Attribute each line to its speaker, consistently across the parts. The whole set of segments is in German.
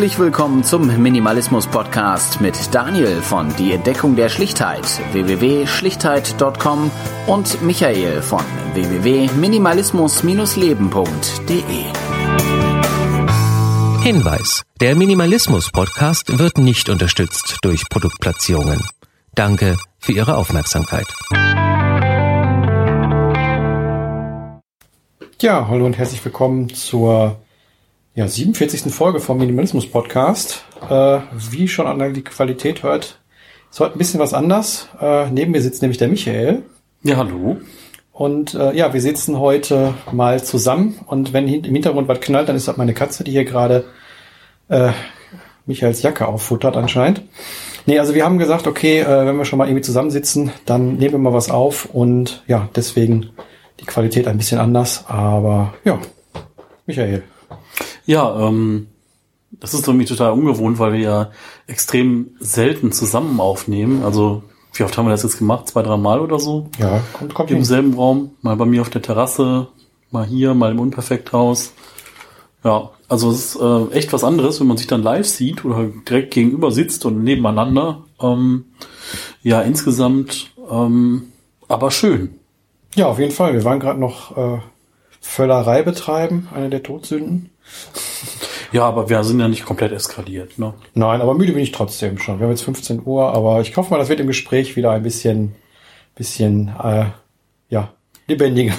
Speaker 1: Herzlich willkommen zum Minimalismus Podcast mit Daniel von Die Entdeckung der Schlichtheit www.schlichtheit.com und Michael von www.minimalismus-leben.de.
Speaker 2: Hinweis: Der Minimalismus Podcast wird nicht unterstützt durch Produktplatzierungen. Danke für Ihre Aufmerksamkeit.
Speaker 3: Ja, hallo und herzlich willkommen zur ja, 47. Folge vom Minimalismus Podcast. Äh, wie schon an die Qualität hört, ist heute ein bisschen was anders. Äh, neben mir sitzt nämlich der Michael.
Speaker 4: Ja, hallo.
Speaker 3: Und äh, ja, wir sitzen heute mal zusammen und wenn im Hintergrund was knallt, dann ist das meine Katze, die hier gerade äh, Michaels Jacke auffuttert anscheinend. Nee, also wir haben gesagt, okay, äh, wenn wir schon mal irgendwie zusammensitzen, dann nehmen wir mal was auf und ja, deswegen die Qualität ein bisschen anders, aber ja, Michael.
Speaker 4: Ja, ähm, das ist irgendwie total ungewohnt, weil wir ja extrem selten zusammen aufnehmen. Also wie oft haben wir das jetzt gemacht? Zwei, drei Mal oder so?
Speaker 3: Ja, kommt, kommt
Speaker 4: Im
Speaker 3: hin.
Speaker 4: selben Raum, mal bei mir auf der Terrasse, mal hier, mal im Unperfekthaus. Ja, also es ist äh, echt was anderes, wenn man sich dann live sieht oder direkt gegenüber sitzt und nebeneinander. Ähm, ja, insgesamt ähm, aber schön.
Speaker 3: Ja, auf jeden Fall. Wir waren gerade noch äh, Völlerei betreiben, eine der Todsünden.
Speaker 4: Ja, aber wir sind ja nicht komplett eskaliert. Ne?
Speaker 3: Nein, aber müde bin ich trotzdem schon. Wir haben jetzt 15 Uhr, aber ich hoffe mal, das wird im Gespräch wieder ein bisschen, bisschen, äh, ja, lebendiger.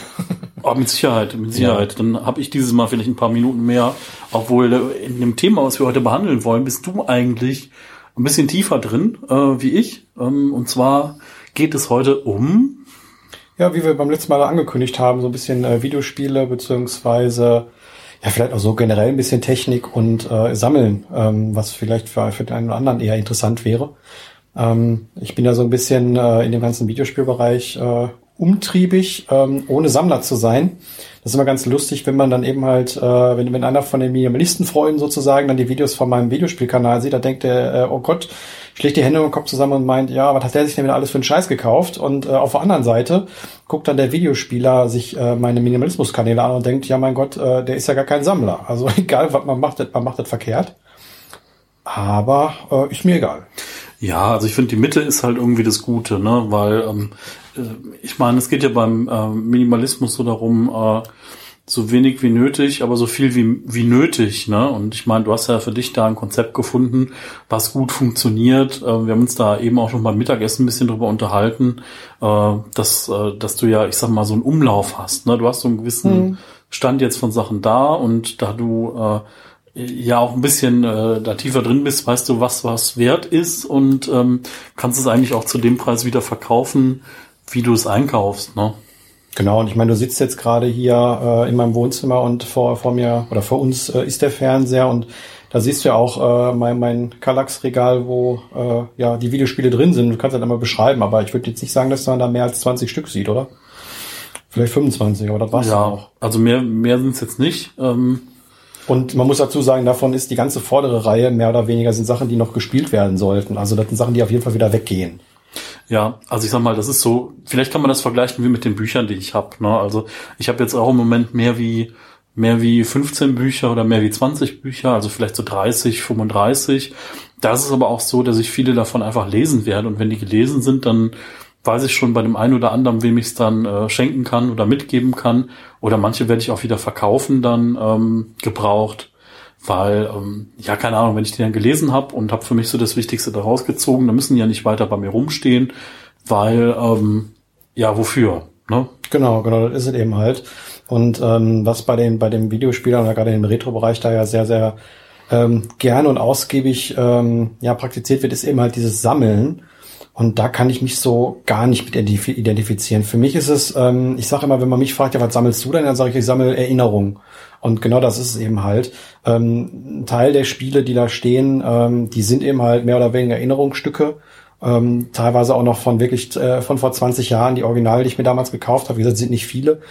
Speaker 4: Aber mit Sicherheit, mit Sicherheit. Dann habe ich dieses Mal vielleicht ein paar Minuten mehr, obwohl äh, in dem Thema, was wir heute behandeln wollen, bist du eigentlich ein bisschen tiefer drin äh, wie ich. Ähm, und zwar geht es heute um
Speaker 3: Ja, wie wir beim letzten Mal angekündigt haben, so ein bisschen äh, Videospiele beziehungsweise ja vielleicht auch so generell ein bisschen Technik und äh, Sammeln, ähm, was vielleicht für, für den einen oder anderen eher interessant wäre. Ähm, ich bin ja so ein bisschen äh, in dem ganzen Videospielbereich äh, umtriebig, ähm, ohne Sammler zu sein. Das ist immer ganz lustig, wenn man dann eben halt, äh, wenn, wenn einer von den Minimalisten-Freunden sozusagen dann die Videos von meinem Videospielkanal sieht, da denkt er, äh, oh Gott, schlägt die Hände im Kopf zusammen und meint, ja, was hat der sich denn alles für einen Scheiß gekauft? Und äh, auf der anderen Seite guckt dann der Videospieler sich äh, meine Minimalismus-Kanäle an und denkt, ja mein Gott, äh, der ist ja gar kein Sammler. Also egal, was man macht, man macht das verkehrt. Aber äh, ist mir egal.
Speaker 4: Ja, also ich finde, die Mitte ist halt irgendwie das Gute, ne? Weil ähm, äh, ich meine, es geht ja beim äh, Minimalismus so darum, äh, so wenig wie nötig, aber so viel wie, wie nötig, ne? Und ich meine, du hast ja für dich da ein Konzept gefunden, was gut funktioniert. Äh, wir haben uns da eben auch schon beim Mittagessen ein bisschen drüber unterhalten, äh, dass, äh, dass du ja, ich sag mal, so einen Umlauf hast, ne? Du hast so einen gewissen Stand jetzt von Sachen da und da du äh, ja auch ein bisschen äh, da tiefer drin bist, weißt du, was was wert ist und ähm, kannst es eigentlich auch zu dem Preis wieder verkaufen, wie du es einkaufst, ne?
Speaker 3: Genau, und ich meine, du sitzt jetzt gerade hier äh, in meinem Wohnzimmer und vor, vor mir oder vor uns äh, ist der Fernseher und da siehst du ja auch äh, mein, mein Kallax-Regal, wo äh, ja die Videospiele drin sind. Du kannst das einmal beschreiben, aber ich würde jetzt nicht sagen, dass man da mehr als 20 Stück sieht, oder? Vielleicht 25, aber das war's
Speaker 4: Ja,
Speaker 3: auch.
Speaker 4: also mehr mehr sind es jetzt nicht. Ähm,
Speaker 3: Und man muss dazu sagen, davon ist die ganze vordere Reihe mehr oder weniger sind Sachen, die noch gespielt werden sollten. Also das sind Sachen, die auf jeden Fall wieder weggehen.
Speaker 4: Ja, also ich sag mal, das ist so, vielleicht kann man das vergleichen wie mit den Büchern, die ich habe. Ne? Also ich habe jetzt auch im Moment mehr wie mehr wie 15 Bücher oder mehr wie 20 Bücher, also vielleicht so 30, 35. Da ist aber auch so, dass ich viele davon einfach lesen werde und wenn die gelesen sind, dann weiß ich schon bei dem einen oder anderen, wem ich es dann äh, schenken kann oder mitgeben kann. Oder manche werde ich auch wieder verkaufen, dann ähm, gebraucht. Weil, ähm, ja, keine Ahnung, wenn ich die dann gelesen habe und habe für mich so das Wichtigste daraus gezogen, dann müssen die ja nicht weiter bei mir rumstehen, weil, ähm, ja, wofür? Ne?
Speaker 3: Genau, genau, das ist es eben halt. Und ähm, was bei den bei den Videospielern oder gerade im Retro-Bereich da ja sehr, sehr ähm, gerne und ausgiebig ähm, ja, praktiziert wird, ist eben halt dieses Sammeln. Und da kann ich mich so gar nicht mit identif identifizieren. Für mich ist es, ähm, ich sage immer, wenn man mich fragt, ja, was sammelst du denn, dann sage ich, ich sammle Erinnerungen. Und genau das ist es eben halt. Ähm, ein Teil der Spiele, die da stehen, ähm, die sind eben halt mehr oder weniger Erinnerungsstücke. Ähm, teilweise auch noch von wirklich äh, von vor 20 Jahren, die Originale, die ich mir damals gekauft habe. Wie gesagt, sind nicht viele.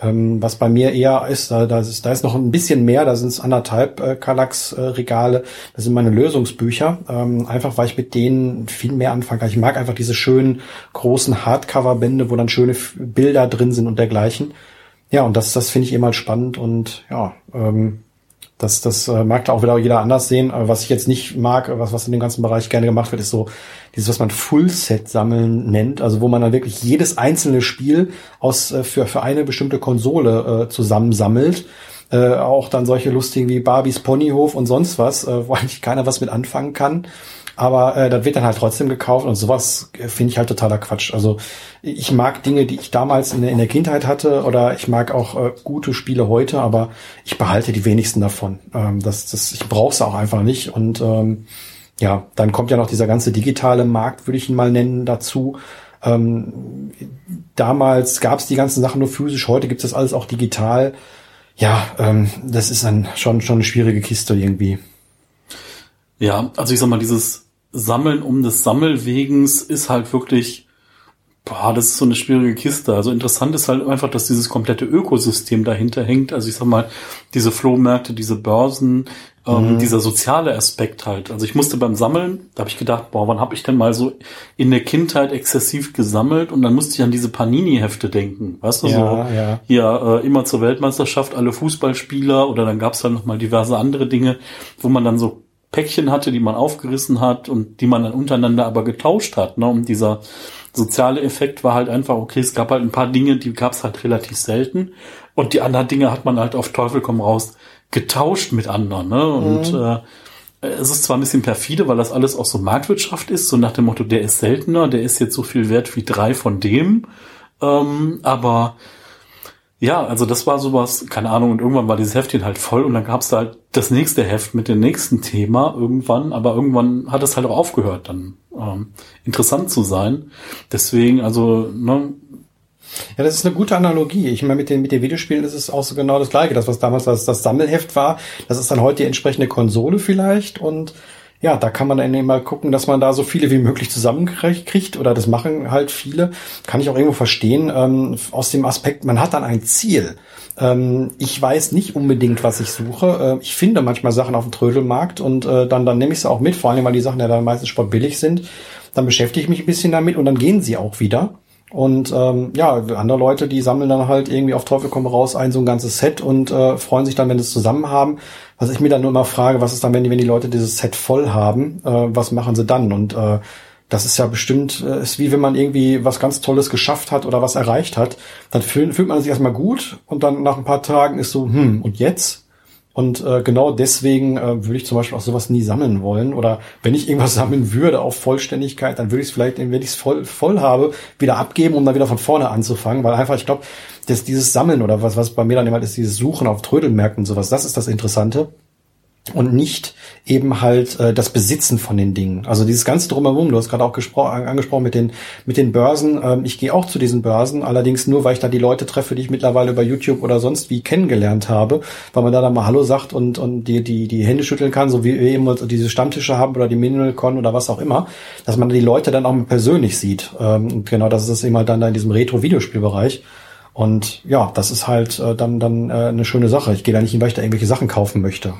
Speaker 3: Ähm, was bei mir eher ist, da, da, ist, da ist noch ein bisschen mehr, da sind es anderthalb äh, Kallax-Regale, das sind meine Lösungsbücher, ähm, einfach weil ich mit denen viel mehr anfangen kann. Ich mag einfach diese schönen großen Hardcover-Bände, wo dann schöne F- Bilder drin sind und dergleichen. Ja, und das, das finde ich immer spannend und ja, ähm, Das, das äh, mag da auch wieder jeder anders sehen. Aber was ich jetzt nicht mag, was, was in dem ganzen Bereich gerne gemacht wird, ist so dieses, was man Full-Set-Sammeln nennt. Also wo man dann wirklich jedes einzelne Spiel aus äh, für, für eine bestimmte Konsole äh, zusammensammelt. Äh, auch dann solche lustigen wie Barbies Ponyhof und sonst was, äh, wo eigentlich keiner was mit anfangen kann. Aber äh, das wird dann halt trotzdem gekauft und sowas äh, finde ich halt totaler Quatsch. Also ich mag Dinge, die ich damals in der, in der Kindheit hatte oder ich mag auch äh, gute Spiele heute, aber ich behalte die wenigsten davon. Ähm, das, das, ich brauche es auch einfach nicht. Und ähm, ja, dann kommt ja noch dieser ganze digitale Markt, würde ich ihn mal nennen, dazu. Ähm, damals gab es die ganzen Sachen nur physisch, heute gibt es das alles auch digital. Ja, ähm, das ist dann schon, schon eine schwierige Kiste irgendwie.
Speaker 4: Ja, also ich sag mal, dieses Sammeln um des Sammelwegens ist halt wirklich, boah, das ist so eine schwierige Kiste. Also interessant ist halt einfach, dass dieses komplette Ökosystem dahinter hängt. Also ich sag mal, diese Flohmärkte, diese Börsen, ähm, mhm. dieser soziale Aspekt halt. Also ich musste beim Sammeln, da habe ich gedacht, boah, wann habe ich denn mal so in der Kindheit exzessiv gesammelt und dann musste ich an diese Panini-Hefte denken. Weißt du,
Speaker 3: Ja,
Speaker 4: so
Speaker 3: ja.
Speaker 4: hier äh, immer zur Weltmeisterschaft alle Fußballspieler oder dann gab es dann noch mal diverse andere Dinge, wo man dann so Päckchen hatte, die man aufgerissen hat und die man dann untereinander aber getauscht hat. Ne? Und dieser soziale Effekt war halt einfach, okay, es gab halt ein paar Dinge, die gab es halt relativ selten. Und die anderen Dinge hat man halt auf Teufel komm raus getauscht mit anderen. Ne? Und äh, es ist zwar ein bisschen perfide, weil das alles auch so Marktwirtschaft ist, so nach dem Motto, der ist seltener, der ist jetzt so viel wert wie drei von dem. Ähm, aber ja, also das war sowas, keine Ahnung, und irgendwann war dieses Heftchen halt voll und dann gab es da halt das nächste Heft mit dem nächsten Thema irgendwann, aber irgendwann hat es halt auch aufgehört, dann ähm, interessant zu sein. Deswegen, also, ne,
Speaker 3: Ja, das ist eine gute Analogie. Ich meine, mit den, mit den Videospielen ist es auch so genau das Gleiche. Das, was damals das, das Sammelheft war, das ist dann heute die entsprechende Konsole vielleicht und ja, da kann man dann eben mal gucken, dass man da so viele wie möglich zusammenkriegt oder das machen halt viele. Kann ich auch irgendwo verstehen, ähm, aus dem Aspekt, man hat dann ein Ziel. Ähm, ich weiß nicht unbedingt, was ich suche. Äh, ich finde manchmal Sachen auf dem Trödelmarkt und äh, dann, dann nehme ich sie auch mit, vor allem, weil die Sachen ja dann meistens sportbillig sind. Dann beschäftige ich mich ein bisschen damit und dann gehen sie auch wieder. Und ähm, ja, andere Leute, die sammeln dann halt irgendwie auf Teufel komm raus ein so ein ganzes Set und äh, freuen sich dann, wenn sie es zusammen haben. Was ich mir dann nur immer frage, was ist dann, wenn die, wenn die Leute dieses Set voll haben, äh, was machen sie dann? Und äh, das ist ja bestimmt, äh, ist wie wenn man irgendwie was ganz Tolles geschafft hat oder was erreicht hat. Dann fühlt, fühlt man sich erstmal gut und dann nach ein paar Tagen ist so, hm, und jetzt? Und äh, genau deswegen äh, würde ich zum Beispiel auch sowas nie sammeln wollen. Oder wenn ich irgendwas sammeln würde auf Vollständigkeit, dann würde ich es vielleicht, wenn ich es voll, voll habe, wieder abgeben, um dann wieder von vorne anzufangen. Weil einfach, ich glaube, dass dieses Sammeln oder was, was bei mir dann immer ist, dieses Suchen auf Trödelmärkten und sowas, das ist das Interessante und nicht eben halt äh, das Besitzen von den Dingen. Also dieses ganze drumherum, du hast gerade auch gespro- angesprochen mit den mit den Börsen. Ähm, ich gehe auch zu diesen Börsen, allerdings nur, weil ich da die Leute treffe, die ich mittlerweile über YouTube oder sonst wie kennengelernt habe, weil man da dann mal Hallo sagt und und die die die Hände schütteln kann, so wie wir eben diese Stammtische haben oder die MinimalCon oder was auch immer, dass man die Leute dann auch mal persönlich sieht. Ähm, und genau, das ist es immer dann da in diesem Retro-Videospielbereich. Und ja, das ist halt äh, dann dann äh, eine schöne Sache. Ich gehe da nicht hin, weil ich da irgendwelche Sachen kaufen möchte.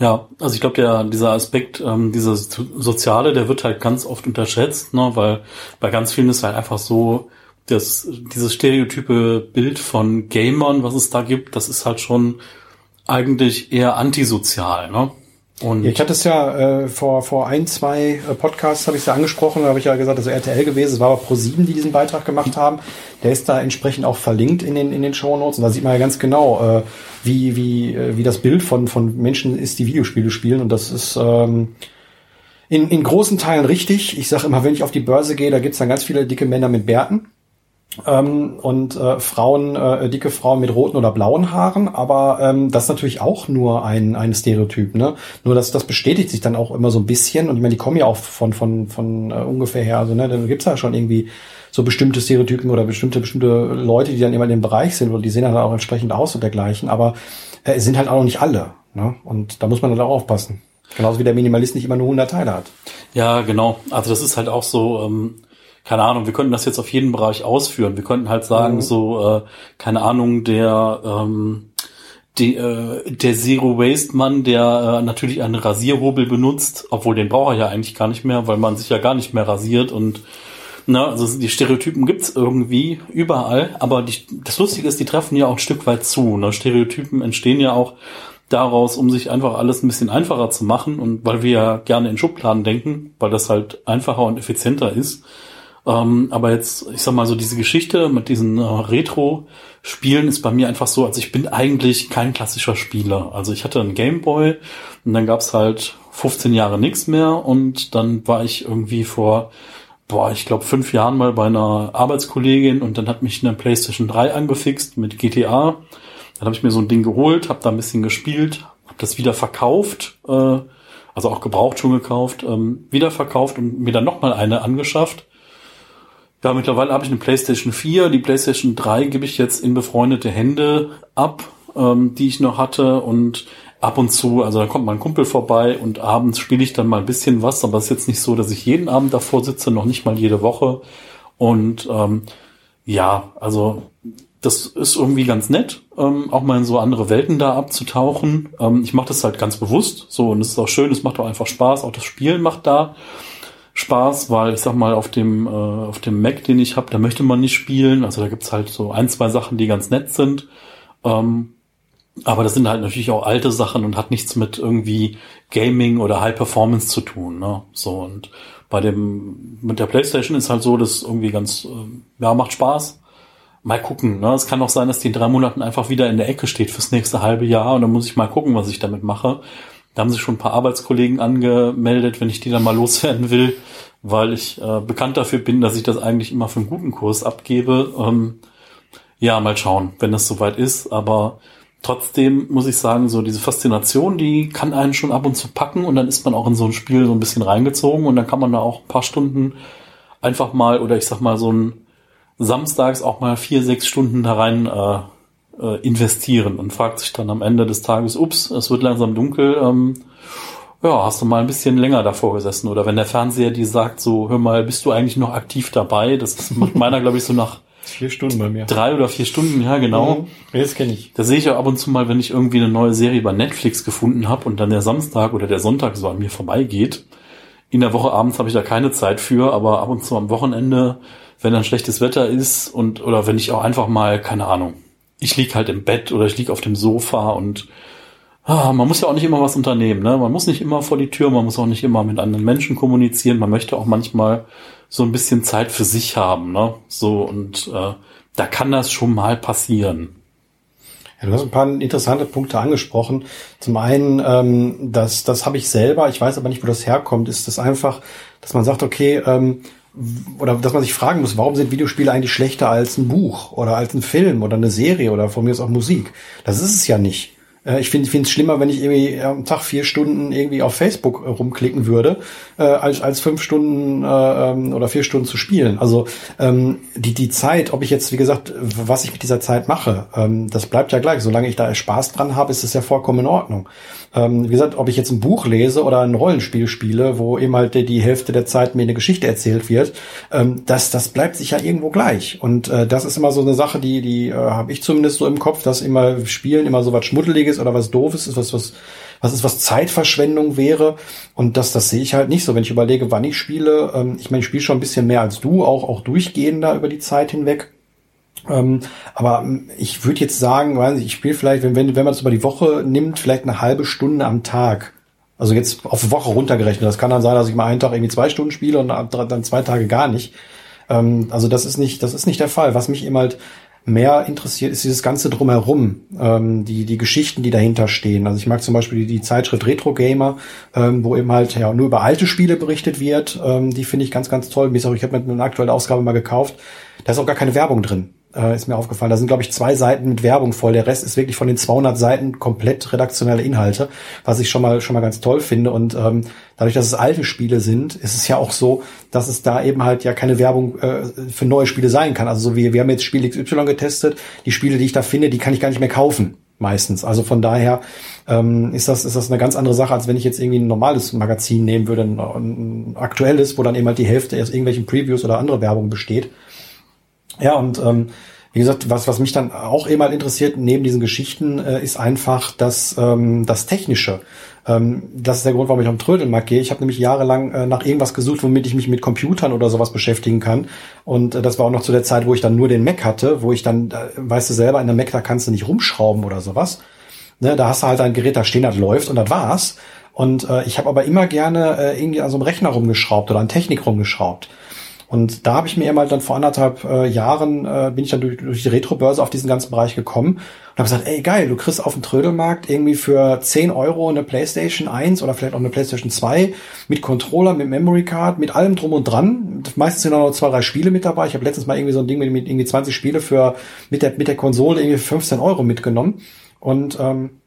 Speaker 4: Ja, also ich glaube, der dieser Aspekt, ähm, dieser so- soziale, der wird halt ganz oft unterschätzt, ne, weil bei ganz vielen ist halt einfach so, dass dieses stereotype Bild von Gamern, was es da gibt, das ist halt schon eigentlich eher antisozial, ne? Und
Speaker 3: ich hatte es ja äh, vor vor ein, zwei äh, Podcasts habe ich es ja angesprochen, da habe ich ja gesagt, das ist RTL gewesen, es war aber Pro7, die diesen Beitrag gemacht haben. Der ist da entsprechend auch verlinkt in den in den Shownotes und da sieht man ja ganz genau, äh, wie wie äh, wie das Bild von von Menschen ist, die Videospiele spielen. Und das ist ähm, in, in großen Teilen richtig. Ich sage immer, wenn ich auf die Börse gehe, da gibt's dann ganz viele dicke Männer mit Bärten ähm, und äh, Frauen, äh, dicke Frauen mit roten oder blauen Haaren, aber ähm, das ist natürlich auch nur ein, ein Stereotyp, ne? Nur das, das bestätigt sich dann auch immer so ein bisschen und ich meine, die kommen ja auch von, von, von äh, ungefähr her, also ne, dann gibt's ja schon irgendwie so bestimmte Stereotypen oder bestimmte, bestimmte Leute, die dann immer in dem Bereich sind und die sehen dann auch entsprechend aus und dergleichen, aber äh, sind halt auch noch nicht alle, ne? Und da muss man dann auch aufpassen. Genauso wie der Minimalist nicht immer nur 100 Teile hat.
Speaker 4: Ja, genau. Also das ist halt auch so, ähm, keine Ahnung, wir könnten das jetzt auf jeden Bereich ausführen. Wir könnten halt sagen,
Speaker 3: Mhm.
Speaker 4: so, äh, keine Ahnung, der, ähm, die, äh, der Zero Waste Mann, der äh, natürlich einen Rasierhobel benutzt, obwohl den braucht er ja eigentlich gar nicht mehr, weil man sich ja gar nicht mehr rasiert und na, also die Stereotypen gibt's irgendwie überall, aber die, das Lustige ist, die treffen ja auch ein Stück weit zu. Ne? Stereotypen entstehen ja auch daraus, um sich einfach alles ein bisschen einfacher zu machen und weil wir ja gerne in Schubladen denken, weil das halt einfacher und effizienter ist. Ähm, aber jetzt, ich sag mal so, diese Geschichte mit diesen äh, Retro-Spielen ist bei mir einfach so, also ich bin eigentlich kein klassischer Spieler. Also ich hatte einen Gameboy und dann gab's halt 15 Jahre nichts mehr und dann war ich irgendwie vor, boah, ich glaube fünf Jahren mal bei einer Arbeitskollegin und dann hat mich eine PlayStation 3 angefixt mit GTA. Dann habe ich mir so ein Ding geholt, habe da ein bisschen gespielt, habe das wieder verkauft, äh, also auch gebraucht schon gekauft, ähm, wieder verkauft und mir dann nochmal eine angeschafft ja, mittlerweile habe ich eine PlayStation 4. Die PlayStation 3 gebe ich jetzt in befreundete Hände ab, ähm, die ich noch hatte. Und ab und zu, also da kommt mein Kumpel vorbei und abends spiele ich dann mal ein bisschen was. Aber es ist jetzt nicht so, dass ich jeden Abend davor sitze, noch nicht mal jede Woche. Und ähm, ja, also das ist irgendwie ganz nett, ähm, auch mal in so andere Welten da abzutauchen. Ähm, ich mache das halt ganz bewusst so und es ist auch schön, es macht auch einfach Spaß, auch das Spielen macht da. Spaß, weil ich sag mal, auf dem, äh, auf dem Mac, den ich habe, da möchte man nicht spielen. Also da gibt's halt so ein, zwei Sachen, die ganz nett sind. Ähm, aber das sind halt natürlich auch alte Sachen und hat nichts mit irgendwie Gaming oder High Performance zu tun. Ne? So und bei dem mit der PlayStation ist halt so, dass irgendwie ganz, äh, ja, macht Spaß. Mal gucken. Ne? Es kann auch sein, dass die in drei Monaten einfach wieder in der Ecke steht fürs nächste halbe Jahr und dann muss ich mal gucken, was ich damit mache. Da haben sich schon ein paar Arbeitskollegen angemeldet, wenn ich die dann mal loswerden will, weil ich äh, bekannt dafür bin, dass ich das eigentlich immer für einen guten Kurs abgebe. Ähm, ja, mal schauen, wenn das soweit ist. Aber trotzdem muss ich sagen, so diese Faszination, die kann einen schon ab und zu packen und dann ist man auch in so ein Spiel so ein bisschen reingezogen und dann kann man da auch ein paar Stunden einfach mal oder ich sag mal so ein samstags auch mal vier, sechs Stunden da rein äh, äh, investieren und fragt sich dann am Ende des Tages, ups, es wird langsam dunkel, ähm, ja, hast du mal ein bisschen länger davor gesessen? Oder wenn der Fernseher dir sagt, so, hör mal, bist du eigentlich noch aktiv dabei? Das macht meiner, glaube ich, so nach
Speaker 3: vier Stunden bei mir.
Speaker 4: Drei oder vier Stunden, ja, genau.
Speaker 3: Mhm, das kenne ich.
Speaker 4: Das sehe ich auch ab und zu mal, wenn ich irgendwie eine neue Serie bei Netflix gefunden habe und dann der Samstag oder der Sonntag so an mir vorbeigeht. In der Woche abends habe ich da keine Zeit für, aber ab und zu am Wochenende, wenn dann schlechtes Wetter ist und oder wenn ich auch einfach mal, keine Ahnung, ich lieg halt im Bett oder ich lieg auf dem Sofa und ah, man muss ja auch nicht immer was unternehmen. Ne? Man muss nicht immer vor die Tür, man muss auch nicht immer mit anderen Menschen kommunizieren. Man möchte auch manchmal so ein bisschen Zeit für sich haben. Ne? So und äh, da kann das schon mal passieren.
Speaker 3: Ja, du hast ein paar interessante Punkte angesprochen. Zum einen, ähm, das, das habe ich selber, ich weiß aber nicht, wo das herkommt, ist das einfach, dass man sagt, okay, ähm, oder dass man sich fragen muss, warum sind Videospiele eigentlich schlechter als ein Buch oder als ein Film oder eine Serie oder von mir aus auch Musik? Das ist es ja nicht. Äh, ich finde es schlimmer, wenn ich irgendwie am Tag vier Stunden irgendwie auf Facebook rumklicken würde, äh, als, als fünf Stunden äh, ähm, oder vier Stunden zu spielen. Also ähm, die, die Zeit, ob ich jetzt, wie gesagt, was ich mit dieser Zeit mache, ähm, das bleibt ja gleich. Solange ich da Spaß dran habe, ist es ja vollkommen in Ordnung. Ähm, wie gesagt, ob ich jetzt ein Buch lese oder ein Rollenspiel spiele, wo eben halt die, die Hälfte der Zeit mir eine Geschichte erzählt wird, ähm, das, das bleibt sich ja irgendwo gleich. Und äh, das ist immer so eine Sache, die, die äh, habe ich zumindest so im Kopf, dass immer Spielen immer so was Schmuddeliges oder was Doofes ist, was, was was ist, was Zeitverschwendung wäre. Und das, das sehe ich halt nicht so. Wenn ich überlege, wann ich spiele, ähm, ich meine, ich spiele schon ein bisschen mehr als du, auch, auch durchgehender über die Zeit hinweg. Ähm, aber ähm, ich würde jetzt sagen, weiß nicht, ich spiele vielleicht, wenn, wenn, wenn man es über die Woche nimmt, vielleicht eine halbe Stunde am Tag. Also jetzt auf Woche runtergerechnet. Das kann dann sein, dass ich mal einen Tag irgendwie zwei Stunden spiele und dann zwei Tage gar nicht. Ähm, also das ist nicht, das ist nicht der Fall. Was mich eben halt mehr interessiert, ist dieses Ganze drumherum, ähm, die, die Geschichten, die dahinter stehen. Also ich mag zum Beispiel die, die Zeitschrift Retro Gamer, ähm, wo eben halt ja nur über alte Spiele berichtet wird. Ähm, die finde ich ganz, ganz toll. Ich habe mir eine aktuelle Ausgabe mal gekauft. Da ist auch gar keine Werbung drin äh, ist mir aufgefallen. Da sind, glaube ich, zwei Seiten mit Werbung voll. Der Rest ist wirklich von den 200 Seiten komplett redaktionelle Inhalte, was ich schon mal schon mal ganz toll finde. Und ähm, dadurch, dass es alte Spiele sind, ist es ja auch so, dass es da eben halt ja keine Werbung äh, für neue Spiele sein kann. Also so wie wir haben jetzt Spiel XY getestet. Die Spiele, die ich da finde, die kann ich gar nicht mehr kaufen meistens. Also von daher ähm, ist das ist das eine ganz andere Sache, als wenn ich jetzt irgendwie ein normales Magazin nehmen würde, ein, ein aktuelles, wo dann eben halt die Hälfte aus irgendwelchen Previews oder andere Werbung besteht. Ja, und ähm, wie gesagt, was, was mich dann auch eben mal interessiert, neben diesen Geschichten, äh, ist einfach das, ähm, das Technische. Ähm, das ist der Grund, warum ich am Trödelmarkt gehe. Ich habe nämlich jahrelang äh, nach irgendwas gesucht, womit ich mich mit Computern oder sowas beschäftigen kann. Und äh, das war auch noch zu der Zeit, wo ich dann nur den Mac hatte, wo ich dann, äh, weißt du selber, in der Mac, da kannst du nicht rumschrauben oder sowas. Ne, da hast du halt ein Gerät da stehen, das läuft und das war's. Und äh, ich habe aber immer gerne äh, irgendwie an so einem Rechner rumgeschraubt oder an Technik rumgeschraubt. Und da habe ich mir eben dann vor anderthalb äh, Jahren äh, bin ich dann durch, durch die Retro-Börse auf diesen ganzen Bereich gekommen und habe gesagt, ey geil, du kriegst auf dem Trödelmarkt irgendwie für 10 Euro eine PlayStation 1 oder vielleicht auch eine PlayStation 2 mit Controller, mit Memory Card, mit allem drum und dran. Meistens sind auch noch zwei, drei Spiele mit dabei. Ich habe letztens mal irgendwie so ein Ding mit, mit irgendwie 20 Spiele für mit der mit der Konsole irgendwie 15 Euro mitgenommen. Und ähm,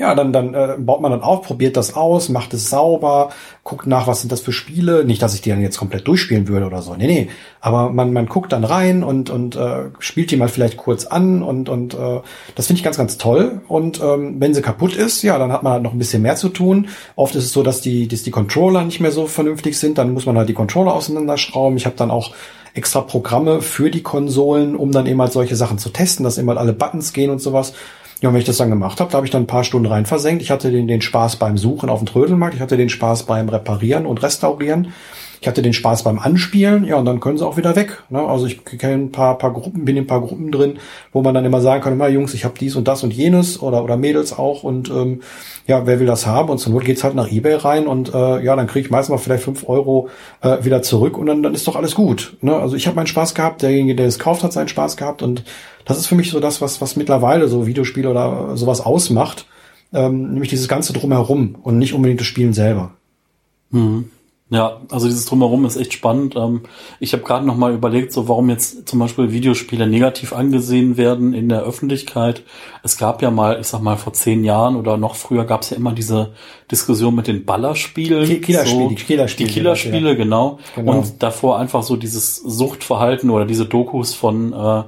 Speaker 3: ja, dann, dann äh, baut man dann auf, probiert das aus, macht es sauber, guckt nach, was sind das für Spiele. Nicht, dass ich die dann jetzt komplett durchspielen würde oder so. Nee, nee. Aber man, man guckt dann rein und, und äh, spielt die mal vielleicht kurz an und, und äh, das finde ich ganz, ganz toll. Und ähm, wenn sie kaputt ist, ja, dann hat man halt noch ein bisschen mehr zu tun. Oft ist es so, dass die, dass die Controller nicht mehr so vernünftig sind. Dann muss man halt die Controller auseinanderschrauben. Ich habe dann auch extra Programme für die Konsolen, um dann eben halt solche Sachen zu testen, dass eben halt alle Buttons gehen und sowas. Ja, und wenn ich das dann gemacht habe, da habe ich dann ein paar Stunden rein versenkt. Ich hatte den, den Spaß beim Suchen auf dem Trödelmarkt, ich hatte den Spaß beim Reparieren und Restaurieren. Ich hatte den Spaß beim Anspielen, ja, und dann können sie auch wieder weg. Ne? Also ich kenne ein paar, paar Gruppen, bin in ein paar Gruppen drin, wo man dann immer sagen kann, mal Jungs, ich habe dies und das und jenes oder oder Mädels auch und ähm, ja, wer will das haben? Und zur Not geht's halt nach Ebay rein und äh, ja, dann kriege ich meistens mal vielleicht fünf Euro äh, wieder zurück und dann, dann ist doch alles gut. Ne? Also ich habe meinen Spaß gehabt, derjenige, der es kauft, hat seinen Spaß gehabt und das ist für mich so das, was, was mittlerweile so Videospiele oder sowas ausmacht, ähm, nämlich dieses ganze Drumherum und nicht unbedingt das Spielen selber.
Speaker 4: Mhm. Ja, also dieses Drumherum ist echt spannend. Ähm, ich habe gerade noch mal überlegt, so warum jetzt zum Beispiel Videospiele negativ angesehen werden in der Öffentlichkeit. Es gab ja mal, ich sag mal vor zehn Jahren oder noch früher gab es ja immer diese Diskussion mit den Ballerspielen.
Speaker 3: Killerspiele, so, die
Speaker 4: Killerspiele. Die Killerspiele, ja. genau. genau. Und davor einfach so dieses Suchtverhalten oder diese Dokus von äh,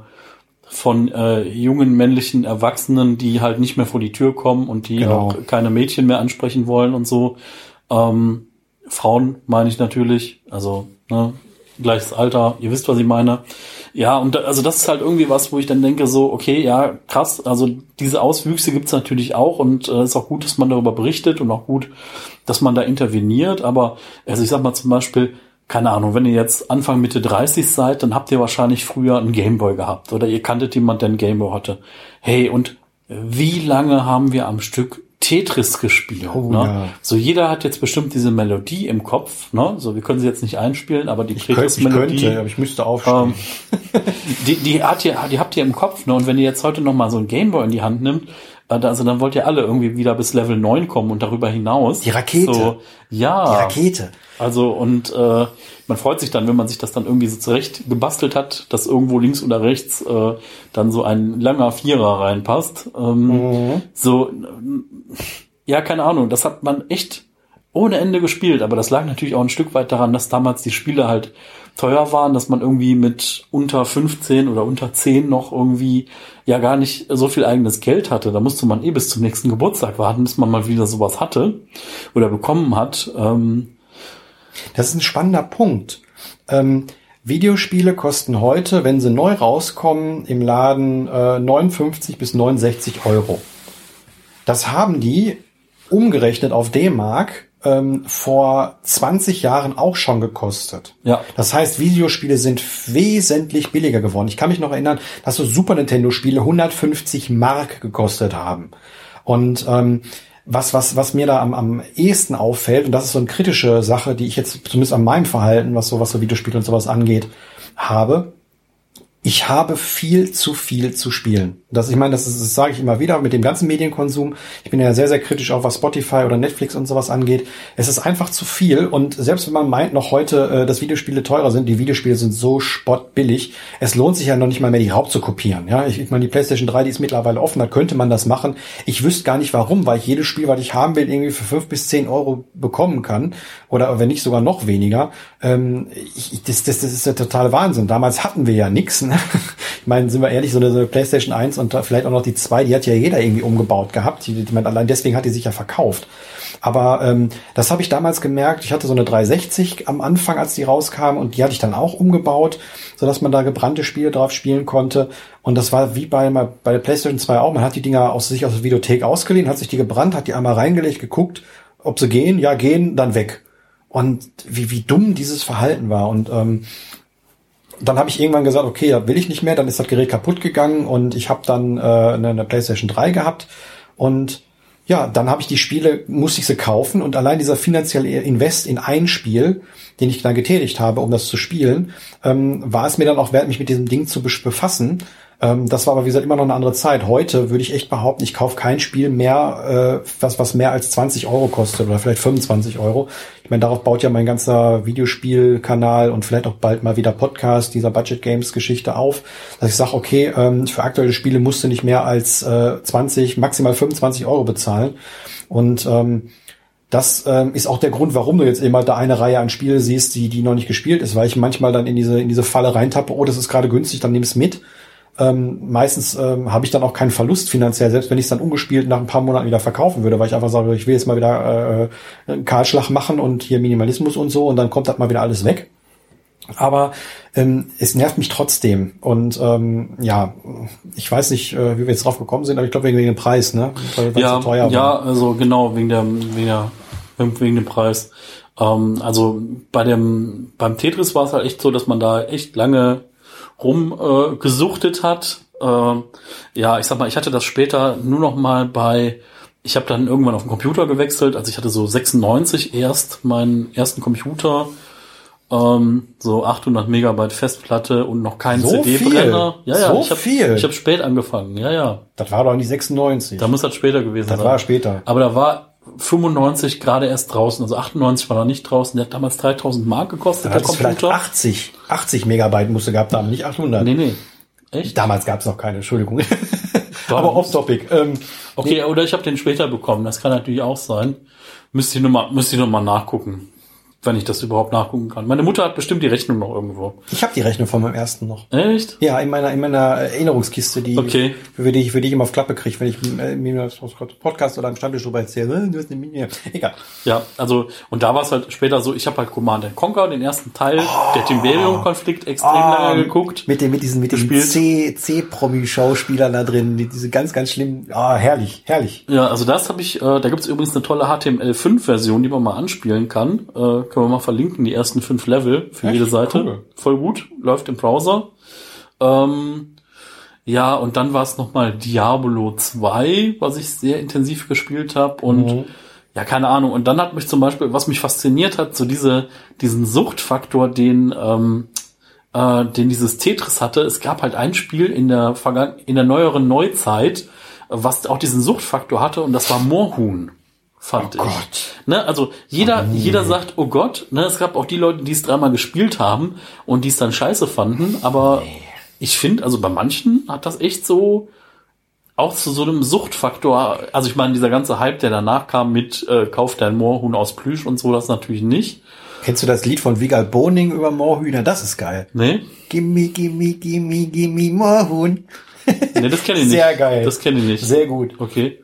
Speaker 4: von äh, jungen männlichen Erwachsenen, die halt nicht mehr vor die Tür kommen und die genau. auch keine Mädchen mehr ansprechen wollen und so. Ähm, Frauen meine ich natürlich, also ne, gleiches Alter, ihr wisst, was ich meine. Ja, und also das ist halt irgendwie was, wo ich dann denke, so, okay, ja, krass, also diese Auswüchse gibt's natürlich auch und äh, ist auch gut, dass man darüber berichtet und auch gut, dass man da interveniert, aber also ich sag mal zum Beispiel, keine Ahnung, wenn ihr jetzt Anfang Mitte 30 seid, dann habt ihr wahrscheinlich früher einen Gameboy gehabt oder ihr kanntet jemand, der einen Gameboy hatte. Hey, und wie lange haben wir am Stück Tetris gespielt? Oh, ne? ja. So jeder hat jetzt bestimmt diese Melodie im Kopf. Ne? So wir können sie jetzt nicht einspielen, aber die
Speaker 3: Tetris-Melodie. Ich könnte, aber ich müsste aufstehen.
Speaker 4: Ähm, die, die, hat ihr, die habt ihr im Kopf. Ne? Und wenn ihr jetzt heute noch mal so ein Gameboy in die Hand nimmt, also dann wollt ihr alle irgendwie wieder bis Level 9 kommen und darüber hinaus.
Speaker 3: Die Rakete.
Speaker 4: So, ja.
Speaker 3: Die Rakete.
Speaker 4: Also und äh, man freut sich dann, wenn man sich das dann irgendwie so zurecht gebastelt hat, dass irgendwo links oder rechts äh, dann so ein langer Vierer reinpasst. Ähm, mhm. So, ja, keine Ahnung, das hat man echt ohne Ende gespielt, aber das lag natürlich auch ein Stück weit daran, dass damals die Spiele halt teuer waren, dass man irgendwie mit unter 15 oder unter 10 noch irgendwie ja gar nicht so viel eigenes Geld hatte. Da musste man eh bis zum nächsten Geburtstag warten, bis man mal wieder sowas hatte oder bekommen hat. Ähm
Speaker 3: das ist ein spannender Punkt. Ähm, Videospiele kosten heute, wenn sie neu rauskommen, im Laden äh, 59 bis 69 Euro. Das haben die umgerechnet auf D-Mark ähm, vor 20 Jahren auch schon gekostet.
Speaker 4: Ja.
Speaker 3: Das heißt, Videospiele sind wesentlich billiger geworden. Ich kann mich noch erinnern, dass so Super Nintendo-Spiele 150 Mark gekostet haben. Und ähm, was, was, was mir da am, am ehesten auffällt, und das ist so eine kritische Sache, die ich jetzt zumindest an meinem Verhalten, was so, was so Videospiele und sowas angeht, habe, ich habe viel zu viel zu spielen. Das, ich meine, das, ist, das sage ich immer wieder mit dem ganzen Medienkonsum. Ich bin ja sehr, sehr kritisch auch was Spotify oder Netflix und sowas angeht. Es ist einfach zu viel und selbst wenn man meint noch heute, äh, dass Videospiele teurer sind, die Videospiele sind so spottbillig. Es lohnt sich ja noch nicht mal mehr, die raubzukopieren. Ja, ich, ich meine, die PlayStation 3, die ist mittlerweile offen, da könnte man das machen. Ich wüsste gar nicht warum, weil ich jedes Spiel, was ich haben will, irgendwie für fünf bis zehn Euro bekommen kann oder wenn nicht sogar noch weniger. Ähm, ich, das, das, das ist der totale Wahnsinn. Damals hatten wir ja nichts. Ne? Ich meine, sind wir ehrlich, so eine, so eine PlayStation 1 und vielleicht auch noch die 2, die hat ja jeder irgendwie umgebaut gehabt. Die, die, allein deswegen hat die sich ja verkauft. Aber ähm, das habe ich damals gemerkt. Ich hatte so eine 360 am Anfang, als die rauskam, und die hatte ich dann auch umgebaut, sodass man da gebrannte Spiele drauf spielen konnte. Und das war wie bei, bei der PlayStation 2 auch. Man hat die Dinger aus sich aus der Videothek ausgeliehen, hat sich die gebrannt, hat die einmal reingelegt, geguckt, ob sie gehen, ja, gehen, dann weg. Und wie, wie dumm dieses Verhalten war. Und ähm, dann habe ich irgendwann gesagt, okay, da will ich nicht mehr. Dann ist das Gerät kaputt gegangen und ich habe dann äh, eine, eine PlayStation 3 gehabt Und ja, dann habe ich die Spiele, musste ich sie kaufen und allein dieser finanzielle Invest in ein Spiel, den ich dann getätigt habe, um das zu spielen, ähm, war es mir dann auch wert, mich mit diesem Ding zu befassen. Ähm, das war aber, wie gesagt, immer noch eine andere Zeit. Heute würde ich echt behaupten, ich kaufe kein Spiel mehr, äh, was, was mehr als 20 Euro kostet oder vielleicht 25 Euro. Ich meine, darauf baut ja mein ganzer Videospielkanal und vielleicht auch bald mal wieder Podcast dieser Budget Games Geschichte auf, dass ich sage, okay, ähm, für aktuelle Spiele musst du nicht mehr als äh, 20, maximal 25 Euro bezahlen. Und ähm, das ähm, ist auch der Grund, warum du jetzt eben halt da eine Reihe an Spiele siehst, die, die noch nicht gespielt ist, weil ich manchmal dann in diese, in diese Falle reintappe, oh, das ist gerade günstig, dann nimm es mit. Ähm, meistens ähm, habe ich dann auch keinen Verlust finanziell, selbst wenn ich es dann ungespielt nach ein paar Monaten wieder verkaufen würde, weil ich einfach sage, ich will jetzt mal wieder äh, einen Kahlschlag machen und hier Minimalismus und so und dann kommt das mal wieder alles weg. Aber ähm, es nervt mich trotzdem. Und ähm, ja, ich weiß nicht, äh, wie wir jetzt drauf gekommen sind, aber ich glaube wegen dem Preis, ne?
Speaker 4: Weil, ja, so teuer ja, war. also genau, wegen der, wegen der, wegen dem Preis. Ähm, also bei dem, beim Tetris war es halt echt so, dass man da echt lange rumgesuchtet äh, hat. Äh, ja, ich sag mal, ich hatte das später nur noch mal bei, ich habe dann irgendwann auf den Computer gewechselt, also ich hatte so 96 erst meinen ersten Computer, ähm, so 800 Megabyte Festplatte und noch kein
Speaker 3: So
Speaker 4: CD-Brenner. Ja, ja,
Speaker 3: So
Speaker 4: ich habe
Speaker 3: viel?
Speaker 4: ich hab spät angefangen, ja, ja.
Speaker 3: Das war doch nicht 96.
Speaker 4: Da muss das später gewesen
Speaker 3: das
Speaker 4: sein.
Speaker 3: war später.
Speaker 4: Aber da war 95 gerade erst draußen, also 98 war noch nicht draußen. Der hat damals 3000 Mark gekostet,
Speaker 3: Da
Speaker 4: der Computer.
Speaker 3: 80, 80 Megabyte musste gehabt haben, nicht 800.
Speaker 4: Nee, nee. Echt?
Speaker 3: Damals gab es noch keine, Entschuldigung. Aber off-topic. Ähm,
Speaker 4: Okay, oder ich habe den später bekommen. Das kann natürlich auch sein. Müsste ich nochmal, müsste ich noch mal nachgucken, wenn ich das überhaupt nachgucken kann. Meine Mutter hat bestimmt die Rechnung noch irgendwo.
Speaker 3: ich habe die Rechnung von meinem ersten noch.
Speaker 4: Echt?
Speaker 3: Ja, in meiner, in meiner Erinnerungskiste, die,
Speaker 4: Okay.
Speaker 3: für die ich, für die ich immer auf Klappe kriege, wenn ich äh, mir Podcast oder im Stammtisch drüber erzähle. Äh, Du hast eine Mini. Egal.
Speaker 4: Ja, also und da war es halt später so. Ich habe halt Command and Conquer, den ersten Teil, der Timberium-Konflikt, extrem lange geguckt.
Speaker 3: Mit, den, mit diesen, mit
Speaker 4: Gespielt.
Speaker 3: C, C-Promi-Schauspielern da drin, die, diese ganz, ganz schlimmen, ah, herrlich, herrlich.
Speaker 4: Ja, also das habe ich, äh, da gibt's übrigens eine tolle HTML5-Version, die man mal anspielen kann. Äh, können wir mal verlinken, die ersten fünf Level für
Speaker 3: Echt?
Speaker 4: jede Seite.
Speaker 3: Cool.
Speaker 4: Voll gut, läuft im Browser. Ähm, ja, und dann war es nochmal Diablo 2, was ich sehr intensiv gespielt habe. Und
Speaker 3: Mhm.
Speaker 4: ja, keine Ahnung. Und dann hat mich zum Beispiel, was mich fasziniert hat, so diese, diesen Suchtfaktor, den, ähm, äh, den dieses Tetris hatte. Es gab halt ein Spiel in der Vergangen in der neueren Neuzeit, was auch diesen Suchtfaktor hatte, und das war Moorhuhn. Fand ich.
Speaker 3: Oh Gott.
Speaker 4: Ne, also jeder, jeder sagt, oh Gott, ne, es gab auch die Leute, die es dreimal gespielt haben und die es dann scheiße fanden, aber ich finde, also bei manchen hat das echt so auch zu so einem Suchtfaktor, also ich meine, dieser ganze Hype, der danach kam mit äh, Kauf dein Moorhuhn aus Plüsch und so, das natürlich nicht.
Speaker 3: Kennst du das Lied von Vigal Boning über Moorhühner? Das ist geil.
Speaker 4: Ne?
Speaker 3: Gimme, gimme, gimme, gimme Moorhuhn.
Speaker 4: Ne, das kenne ich nicht.
Speaker 3: Sehr geil.
Speaker 4: Das kenne ich nicht.
Speaker 3: Sehr gut.
Speaker 4: Okay.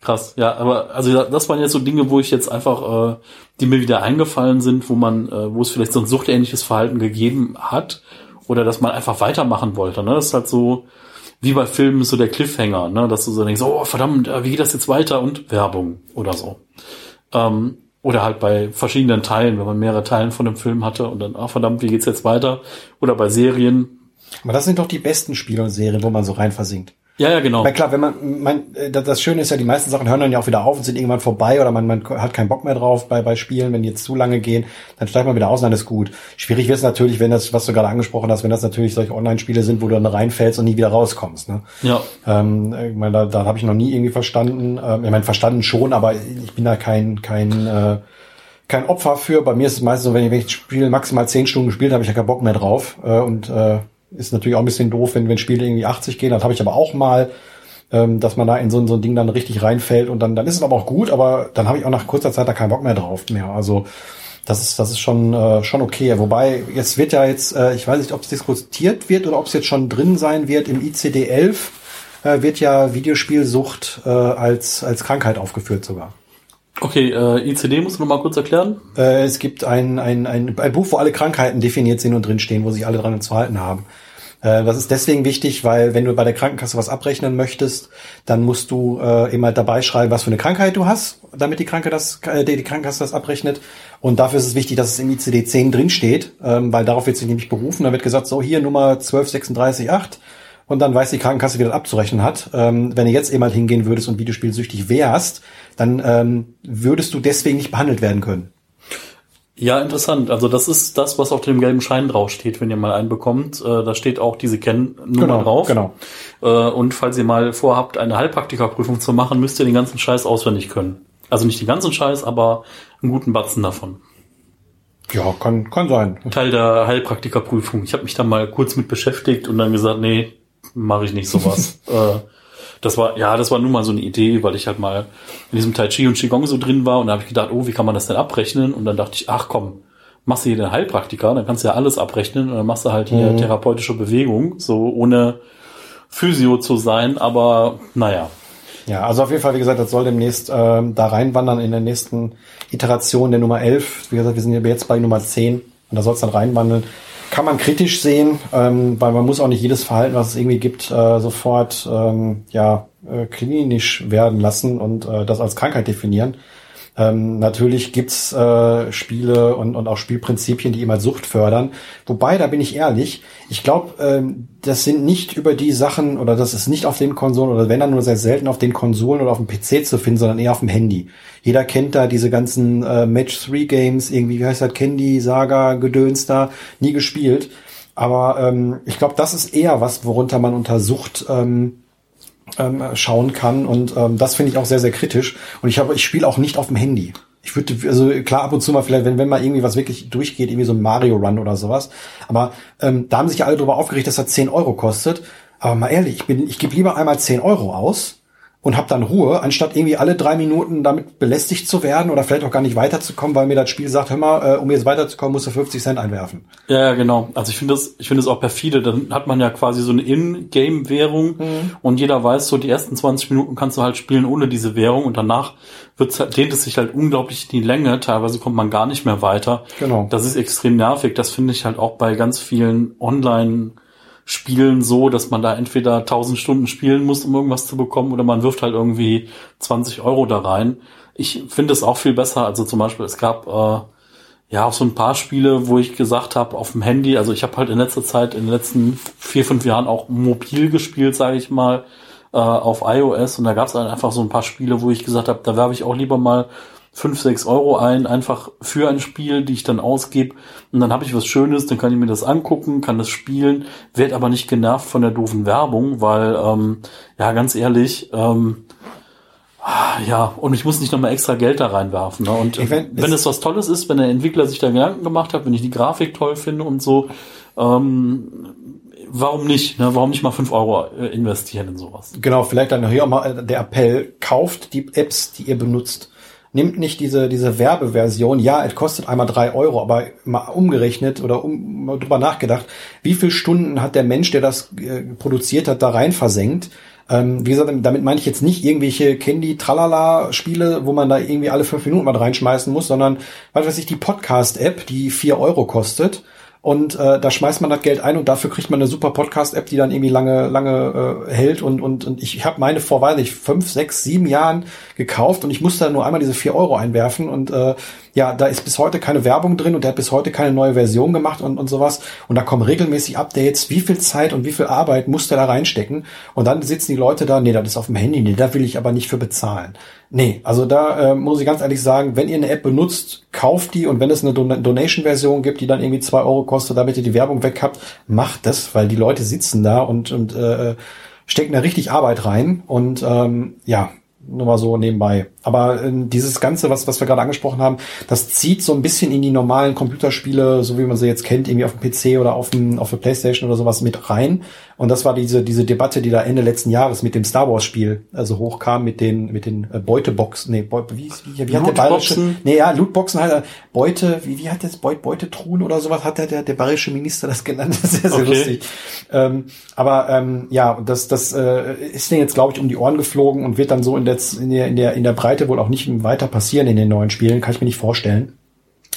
Speaker 4: Krass. Ja, aber also das waren jetzt so Dinge, wo ich jetzt einfach, äh, die mir wieder eingefallen sind, wo man, äh, wo es vielleicht so ein suchtähnliches Verhalten gegeben hat oder dass man einfach weitermachen wollte. Ne? Das ist halt so wie bei Filmen so der Cliffhanger, ne? dass du so denkst, oh verdammt, äh, wie geht das jetzt weiter und Werbung oder so. Ähm, oder halt bei verschiedenen Teilen, wenn man mehrere Teilen von dem Film hatte und dann, ah verdammt, wie geht's jetzt weiter? Oder bei Serien.
Speaker 3: Aber das sind doch die besten Spiele und Serien, wo man so rein versinkt.
Speaker 4: Ja, ja, genau.
Speaker 3: Weil klar, wenn man, man, äh, das das Schöne ist ja, die meisten Sachen hören dann ja auch wieder auf und sind irgendwann vorbei oder man, man hat keinen Bock mehr drauf bei, bei Spielen, wenn die jetzt zu lange gehen, dann steigt man wieder aus und dann ist gut. Schwierig wird es natürlich, wenn das, was du gerade angesprochen hast, wenn das natürlich solche Online-Spiele sind, wo du dann reinfällst und nie wieder rauskommst. Ne?
Speaker 4: Ja.
Speaker 3: Ähm, ich meine, da, da habe ich noch nie irgendwie verstanden. Ähm, ich meine, verstanden schon, aber ich bin da kein, kein, äh, kein Opfer für. Bei mir ist es meistens so, wenn ich, wenn ich das Spiel maximal zehn Stunden gespielt habe, ich ja keinen Bock mehr drauf. Äh, und äh, ist natürlich auch ein bisschen doof, wenn, wenn Spiele irgendwie 80 gehen. Das habe ich aber auch mal, ähm, dass man da in so, so ein Ding dann richtig reinfällt und dann, dann ist es aber auch gut, aber dann habe ich auch nach kurzer Zeit da keinen Bock mehr drauf mehr. Also das ist, das ist schon, äh, schon okay. Wobei, jetzt wird ja jetzt, äh, ich weiß nicht, ob es diskutiert wird oder ob es jetzt schon drin sein wird, im ICD-11 äh, wird ja Videospielsucht äh, als, als Krankheit aufgeführt sogar.
Speaker 4: Okay, äh, ICD musst du noch mal kurz erklären?
Speaker 3: Äh, es gibt ein, ein, ein, ein Buch, wo alle Krankheiten definiert sind und drinstehen, wo sich alle dran zu halten haben. Äh, das ist deswegen wichtig, weil wenn du bei der Krankenkasse was abrechnen möchtest, dann musst du äh, immer dabei schreiben, was für eine Krankheit du hast, damit die, Kranke das, äh, die Krankenkasse das abrechnet. Und dafür ist es wichtig, dass es im ICD-10 drinsteht, ähm, weil darauf wird sich nämlich berufen. Da wird gesagt, so hier Nummer 12368 und dann weiß die Krankenkasse, wie das abzurechnen hat. Ähm, wenn du jetzt eben mal hingehen würdest und videospielsüchtig wärst, dann ähm, würdest du deswegen nicht behandelt werden können.
Speaker 4: Ja, interessant. Also das ist das, was auf dem gelben Schein draufsteht, wenn ihr mal einen bekommt. Äh, da steht auch diese Kennnummer
Speaker 3: Genau,
Speaker 4: drauf.
Speaker 3: genau.
Speaker 4: Äh, und falls ihr mal vorhabt, eine Heilpraktikerprüfung zu machen, müsst ihr den ganzen Scheiß auswendig können. Also nicht den ganzen Scheiß, aber einen guten Batzen davon.
Speaker 3: Ja, kann, kann sein.
Speaker 4: Teil der Heilpraktikerprüfung. Ich habe mich da mal kurz mit beschäftigt und dann gesagt, nee, mache ich nicht sowas. äh, das war, ja, das war nun mal so eine Idee, weil ich halt mal in diesem Tai Chi und Qigong so drin war und da habe ich gedacht, oh, wie kann man das denn abrechnen? Und dann dachte ich, ach komm, machst du hier den Heilpraktiker, dann kannst du ja alles abrechnen und dann machst du halt hier therapeutische Bewegung, so ohne Physio zu sein, aber naja.
Speaker 3: Ja, also auf jeden Fall, wie gesagt, das soll demnächst ähm, da reinwandern in der nächsten Iteration der Nummer 11. Wie gesagt, wir sind jetzt bei Nummer 10 und da soll es dann reinwandeln. Kann man kritisch sehen, ähm, weil man muss auch nicht jedes Verhalten, was es irgendwie gibt, äh, sofort ähm, ja äh, klinisch werden lassen und äh, das als Krankheit definieren. Ähm, natürlich gibt's äh, Spiele und, und auch Spielprinzipien, die immer Sucht fördern. Wobei, da bin ich ehrlich, ich glaube, ähm, das sind nicht über die Sachen oder das ist nicht auf den Konsolen oder wenn dann nur sehr selten auf den Konsolen oder auf dem PC zu finden, sondern eher auf dem Handy. Jeder kennt da diese ganzen äh, Match-3-Games, irgendwie, wie heißt das, Candy, Saga, Gedöns da, nie gespielt. Aber ähm, ich glaube, das ist eher was, worunter man unter Sucht ähm, ähm, schauen kann. Und ähm, das finde ich auch sehr, sehr kritisch. Und ich habe, ich spiele auch nicht auf dem Handy. Ich würde, also klar, ab und zu mal vielleicht, wenn, wenn mal irgendwie was wirklich durchgeht, irgendwie so ein Mario Run oder sowas. Aber ähm, da haben sich ja alle drüber aufgeregt, dass das 10 Euro kostet. Aber mal ehrlich, ich bin, ich gebe lieber einmal 10 Euro aus und habe dann Ruhe, anstatt irgendwie alle drei Minuten damit belästigt zu werden oder vielleicht auch gar nicht weiterzukommen, weil mir das Spiel sagt, hör mal, äh, um jetzt weiterzukommen, musst du 50 Cent einwerfen.
Speaker 4: Ja, ja, genau. Also ich finde das, ich finde es auch perfide. Dann hat man ja quasi so eine In-Game-Währung und jeder weiß, so die ersten 20 Minuten kannst du halt spielen ohne diese Währung und danach wird's halt, dehnt es sich halt unglaublich in die Länge. Teilweise kommt man gar nicht mehr weiter.
Speaker 3: Genau.
Speaker 4: Das ist extrem nervig. Das finde ich halt auch bei ganz vielen Online- Spielen so, dass man da entweder 1000 Stunden spielen muss, um irgendwas zu bekommen, oder man wirft halt irgendwie 20 Euro da rein. Ich finde es auch viel besser. Also zum Beispiel, es gab äh, ja auch so ein paar Spiele, wo ich gesagt habe, auf dem Handy, also ich habe halt in letzter Zeit, in den letzten vier, fünf Jahren auch mobil gespielt, sage ich mal, äh, auf iOS und da gab es dann einfach so ein paar Spiele, wo ich gesagt habe, da werbe ich auch lieber mal fünf, sechs Euro ein, einfach für ein Spiel, die ich dann ausgebe. Und dann habe ich was Schönes, dann kann ich mir das angucken, kann das spielen, werd aber nicht genervt von der doofen Werbung, weil, ähm, ja, ganz ehrlich, ähm, ah, ja, und ich muss nicht nochmal extra Geld da reinwerfen. Ne? Und
Speaker 3: Ich mein,
Speaker 4: wenn es was Tolles ist, wenn der Entwickler sich da Gedanken gemacht hat, wenn ich die Grafik toll finde und so, ähm, warum nicht? Ne? Warum nicht mal fünf Euro äh, investieren in sowas?
Speaker 3: Genau, vielleicht dann hier auch mal der Appell, kauft die Apps, die ihr benutzt. Nimmt nicht diese, diese Werbeversion. Ja, es kostet einmal drei Euro, aber mal umgerechnet oder um, mal drüber nachgedacht, wie viel Stunden hat der Mensch, der das äh, produziert hat, da rein versenkt? Ähm, wie gesagt, damit meine ich jetzt nicht irgendwelche Candy-Tralala-Spiele, wo man da irgendwie alle fünf Minuten mal reinschmeißen muss, sondern, was weiß ich, die Podcast-App, die vier Euro kostet. Und äh, da schmeißt man das Geld ein und dafür kriegt man eine super Podcast-App, die dann irgendwie lange, lange äh, hält. Und, und, und ich habe meine vor, weiß ich, fünf, sechs, sieben Jahren gekauft und ich musste da nur einmal diese vier Euro einwerfen. Und äh, ja, da ist bis heute keine Werbung drin und der hat bis heute keine neue Version gemacht und, und sowas. Und da kommen regelmäßig Updates. Wie viel Zeit und wie viel Arbeit muss der da reinstecken? Und dann sitzen die Leute da, nee, das ist auf dem Handy, nee, da will ich aber nicht für bezahlen. Nee, also da äh, muss ich ganz ehrlich sagen, wenn ihr eine App benutzt, kauft die und wenn es eine Don Donation-Version gibt, die dann irgendwie zwei Euro kostet, damit ihr die Werbung weg habt, macht das, weil die Leute sitzen da und, und äh, stecken da richtig Arbeit rein und ähm, ja, nur mal so nebenbei. Aber äh, dieses Ganze, was, was wir gerade angesprochen haben, das zieht so ein bisschen in die normalen Computerspiele, so wie man sie jetzt kennt, irgendwie auf dem PC oder auf, dem, auf der Playstation oder sowas mit rein. Und das war diese, diese Debatte, die da Ende letzten Jahres mit dem Star Wars Spiel also hochkam, mit den, mit den äh, Beuteboxen, nee, Beut, wie, wie, wie hat der bayerische, nee, ja, Lootboxen halt, Beute, wie, wie hat das, Beut, Beutetruhen oder sowas, hat der, der, der bayerische Minister das genannt, das ist sehr, sehr
Speaker 4: Okay.
Speaker 3: lustig. Ähm, aber ähm, ja, das, das äh, ist denen jetzt, glaube ich, um die Ohren geflogen und wird dann so in der, in der, in der, in der Breite wohl auch nicht weiter passieren in den neuen Spielen, kann ich mir nicht vorstellen.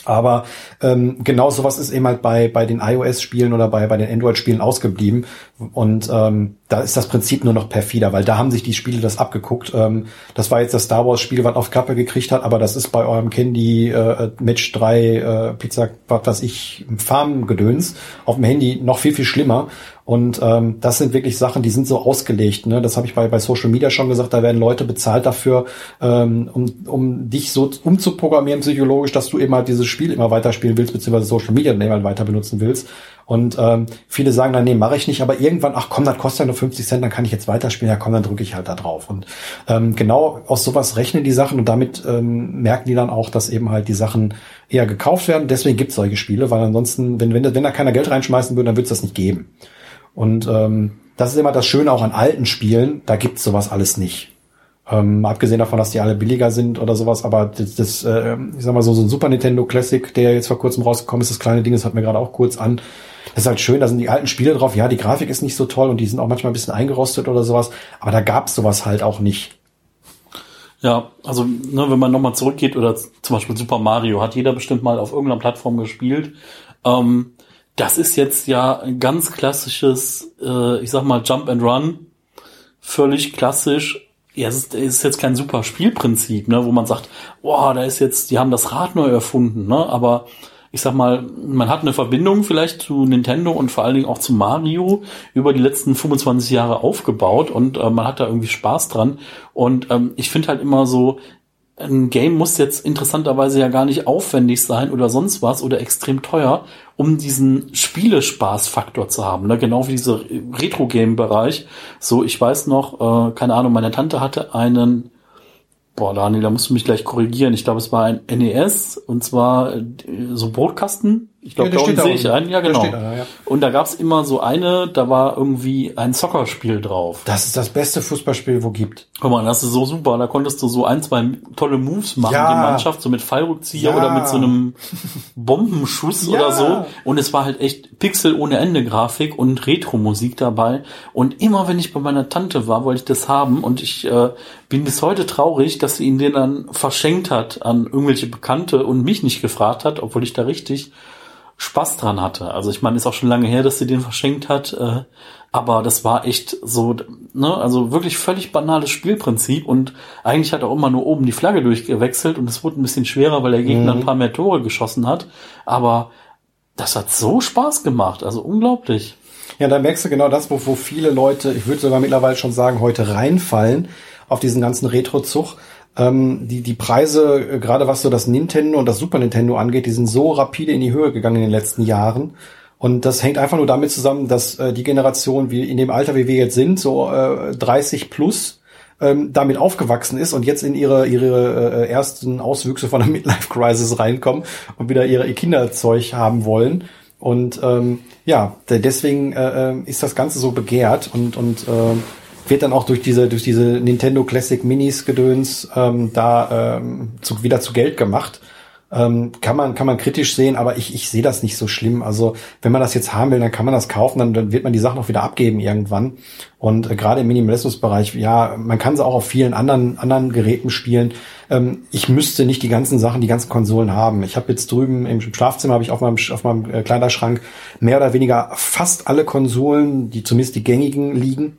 Speaker 3: Aber ähm, genau sowas ist eben halt bei, bei den iOS-Spielen oder bei, bei den Android-Spielen ausgeblieben. Und ähm, da ist das Prinzip nur noch perfider, weil da haben sich die Spiele das abgeguckt. Ähm, das war jetzt das Star Wars Spiel, was auf Kappe gekriegt hat, aber das ist bei eurem Candy äh, Match 3 äh, Pizza, was weiß ich, Farmgedöns auf dem Handy noch viel, viel schlimmer. Und ähm, das sind wirklich Sachen, die sind so ausgelegt. Ne? Das habe ich bei, bei Social Media schon gesagt, da werden Leute bezahlt dafür, ähm, um, um dich so umzuprogrammieren psychologisch, dass du eben halt dieses Spiel immer weiterspielen willst, beziehungsweise Social Media dann halt weiter benutzen willst. Und ähm, viele sagen dann, nee, mache ich nicht, aber irgendwann, ach komm, das kostet ja nur 50 Cent, dann kann ich jetzt weiterspielen, ja komm, dann drücke ich halt da drauf. Und ähm, genau aus sowas rechnen die Sachen und damit ähm, merken die dann auch, dass eben halt die Sachen eher gekauft werden. Deswegen gibt es solche Spiele, weil ansonsten, wenn, wenn, wenn da keiner Geld reinschmeißen würde, dann würde es das nicht geben. Und ähm, das ist immer das Schöne auch an alten Spielen, da gibt's sowas alles nicht. Ähm, abgesehen davon, dass die alle billiger sind oder sowas, aber das, das äh, ich sag mal so, so ein Super Nintendo Classic, der jetzt vor kurzem rausgekommen ist, das kleine Ding, das hat mir gerade auch kurz an. Das ist halt schön, da sind die alten Spiele drauf. Ja, die Grafik ist nicht so toll und die sind auch manchmal ein bisschen eingerostet oder sowas, aber da gab's sowas halt auch nicht.
Speaker 4: Ja, also ne, wenn man nochmal zurückgeht oder zum Beispiel Super Mario, hat jeder bestimmt mal auf irgendeiner Plattform gespielt. Ähm, das ist jetzt ja ein ganz klassisches, äh, ich sag mal, Jump and Run. Völlig klassisch. Ja, es ist, ist jetzt kein super Spielprinzip, ne, wo man sagt, boah, da ist jetzt, die haben das Rad neu erfunden, ne, aber ich sag mal, man hat eine Verbindung vielleicht zu Nintendo und vor allen Dingen auch zu Mario über die letzten 25 Jahre aufgebaut und äh, man hat da irgendwie Spaß dran. Und ähm, ich finde halt immer so, ein Game muss jetzt interessanterweise ja gar nicht aufwendig sein oder sonst was oder extrem teuer, um diesen Spielespaßfaktor zu haben. Ne? Genau wie dieser Retro-Game-Bereich. So, ich weiß noch, äh, keine Ahnung, meine Tante hatte einen Boah, Daniel, da musst du mich gleich korrigieren. Ich glaube, es war ein NES und zwar äh, so Brotkasten. Ich glaube, ja, da unten sehe ich einen. Ja, genau. Einer, ja. Und da gab's immer so eine, da war irgendwie ein Soccerspiel drauf.
Speaker 3: Das ist das beste Fußballspiel, wo gibt.
Speaker 4: Guck mal, das ist so super. Da konntest du so ein, zwei tolle Moves machen, ja. die Mannschaft, so mit Fallrückzieher ja. oder mit so einem Bombenschuss ja. oder so. Und es war halt echt Pixel ohne Ende Grafik und Retro-Musik dabei. Und immer wenn ich bei meiner Tante war, wollte ich das haben. Und ich äh, bin bis heute traurig, dass sie ihn den dann verschenkt hat an irgendwelche Bekannte und mich nicht gefragt hat, obwohl ich da richtig Spaß dran hatte. Also ich meine, ist auch schon lange her, dass sie den verschenkt hat, äh, aber das war echt so, ne, also wirklich völlig banales Spielprinzip und eigentlich hat er auch immer nur oben die Flagge durchgewechselt und es wurde ein bisschen schwerer, weil der Gegner mhm. ein paar mehr Tore geschossen hat, aber das hat so Spaß gemacht, also unglaublich.
Speaker 3: Ja, da merkst du genau das, wo, wo viele Leute, ich würde sogar mittlerweile schon sagen, heute reinfallen auf diesen ganzen Retro-Zug ähm, die, die Preise, äh, gerade was so das Nintendo und das Super Nintendo angeht, die sind so rapide in die Höhe gegangen in den letzten Jahren. Und das hängt einfach nur damit zusammen, dass äh, die Generation, wie in dem Alter, wie wir jetzt sind, so äh, 30 plus, ähm, damit aufgewachsen ist und jetzt in ihre, ihre äh, ersten Auswüchse von der Midlife Crisis reinkommen und wieder ihre ihr Kinderzeug haben wollen. Und ähm, ja, deswegen äh, äh, ist das Ganze so begehrt und, und äh, wird dann auch durch diese, durch diese Nintendo Classic Minis Gedöns ähm, da ähm, zu, wieder zu Geld gemacht. Ähm, kann man kann man kritisch sehen, aber ich, ich sehe das nicht so schlimm. Also wenn man das jetzt haben will, dann kann man das kaufen, dann, dann wird man die Sachen auch wieder abgeben irgendwann. Und äh, gerade im Minimalismusbereich, ja, man kann sie auch auf vielen anderen anderen Geräten spielen. Ähm, ich müsste nicht die ganzen Sachen, die ganzen Konsolen haben. Ich habe jetzt drüben im Schlafzimmer habe ich auf meinem auf meinem äh, Kleiderschrank mehr oder weniger fast alle Konsolen, die zumindest die gängigen liegen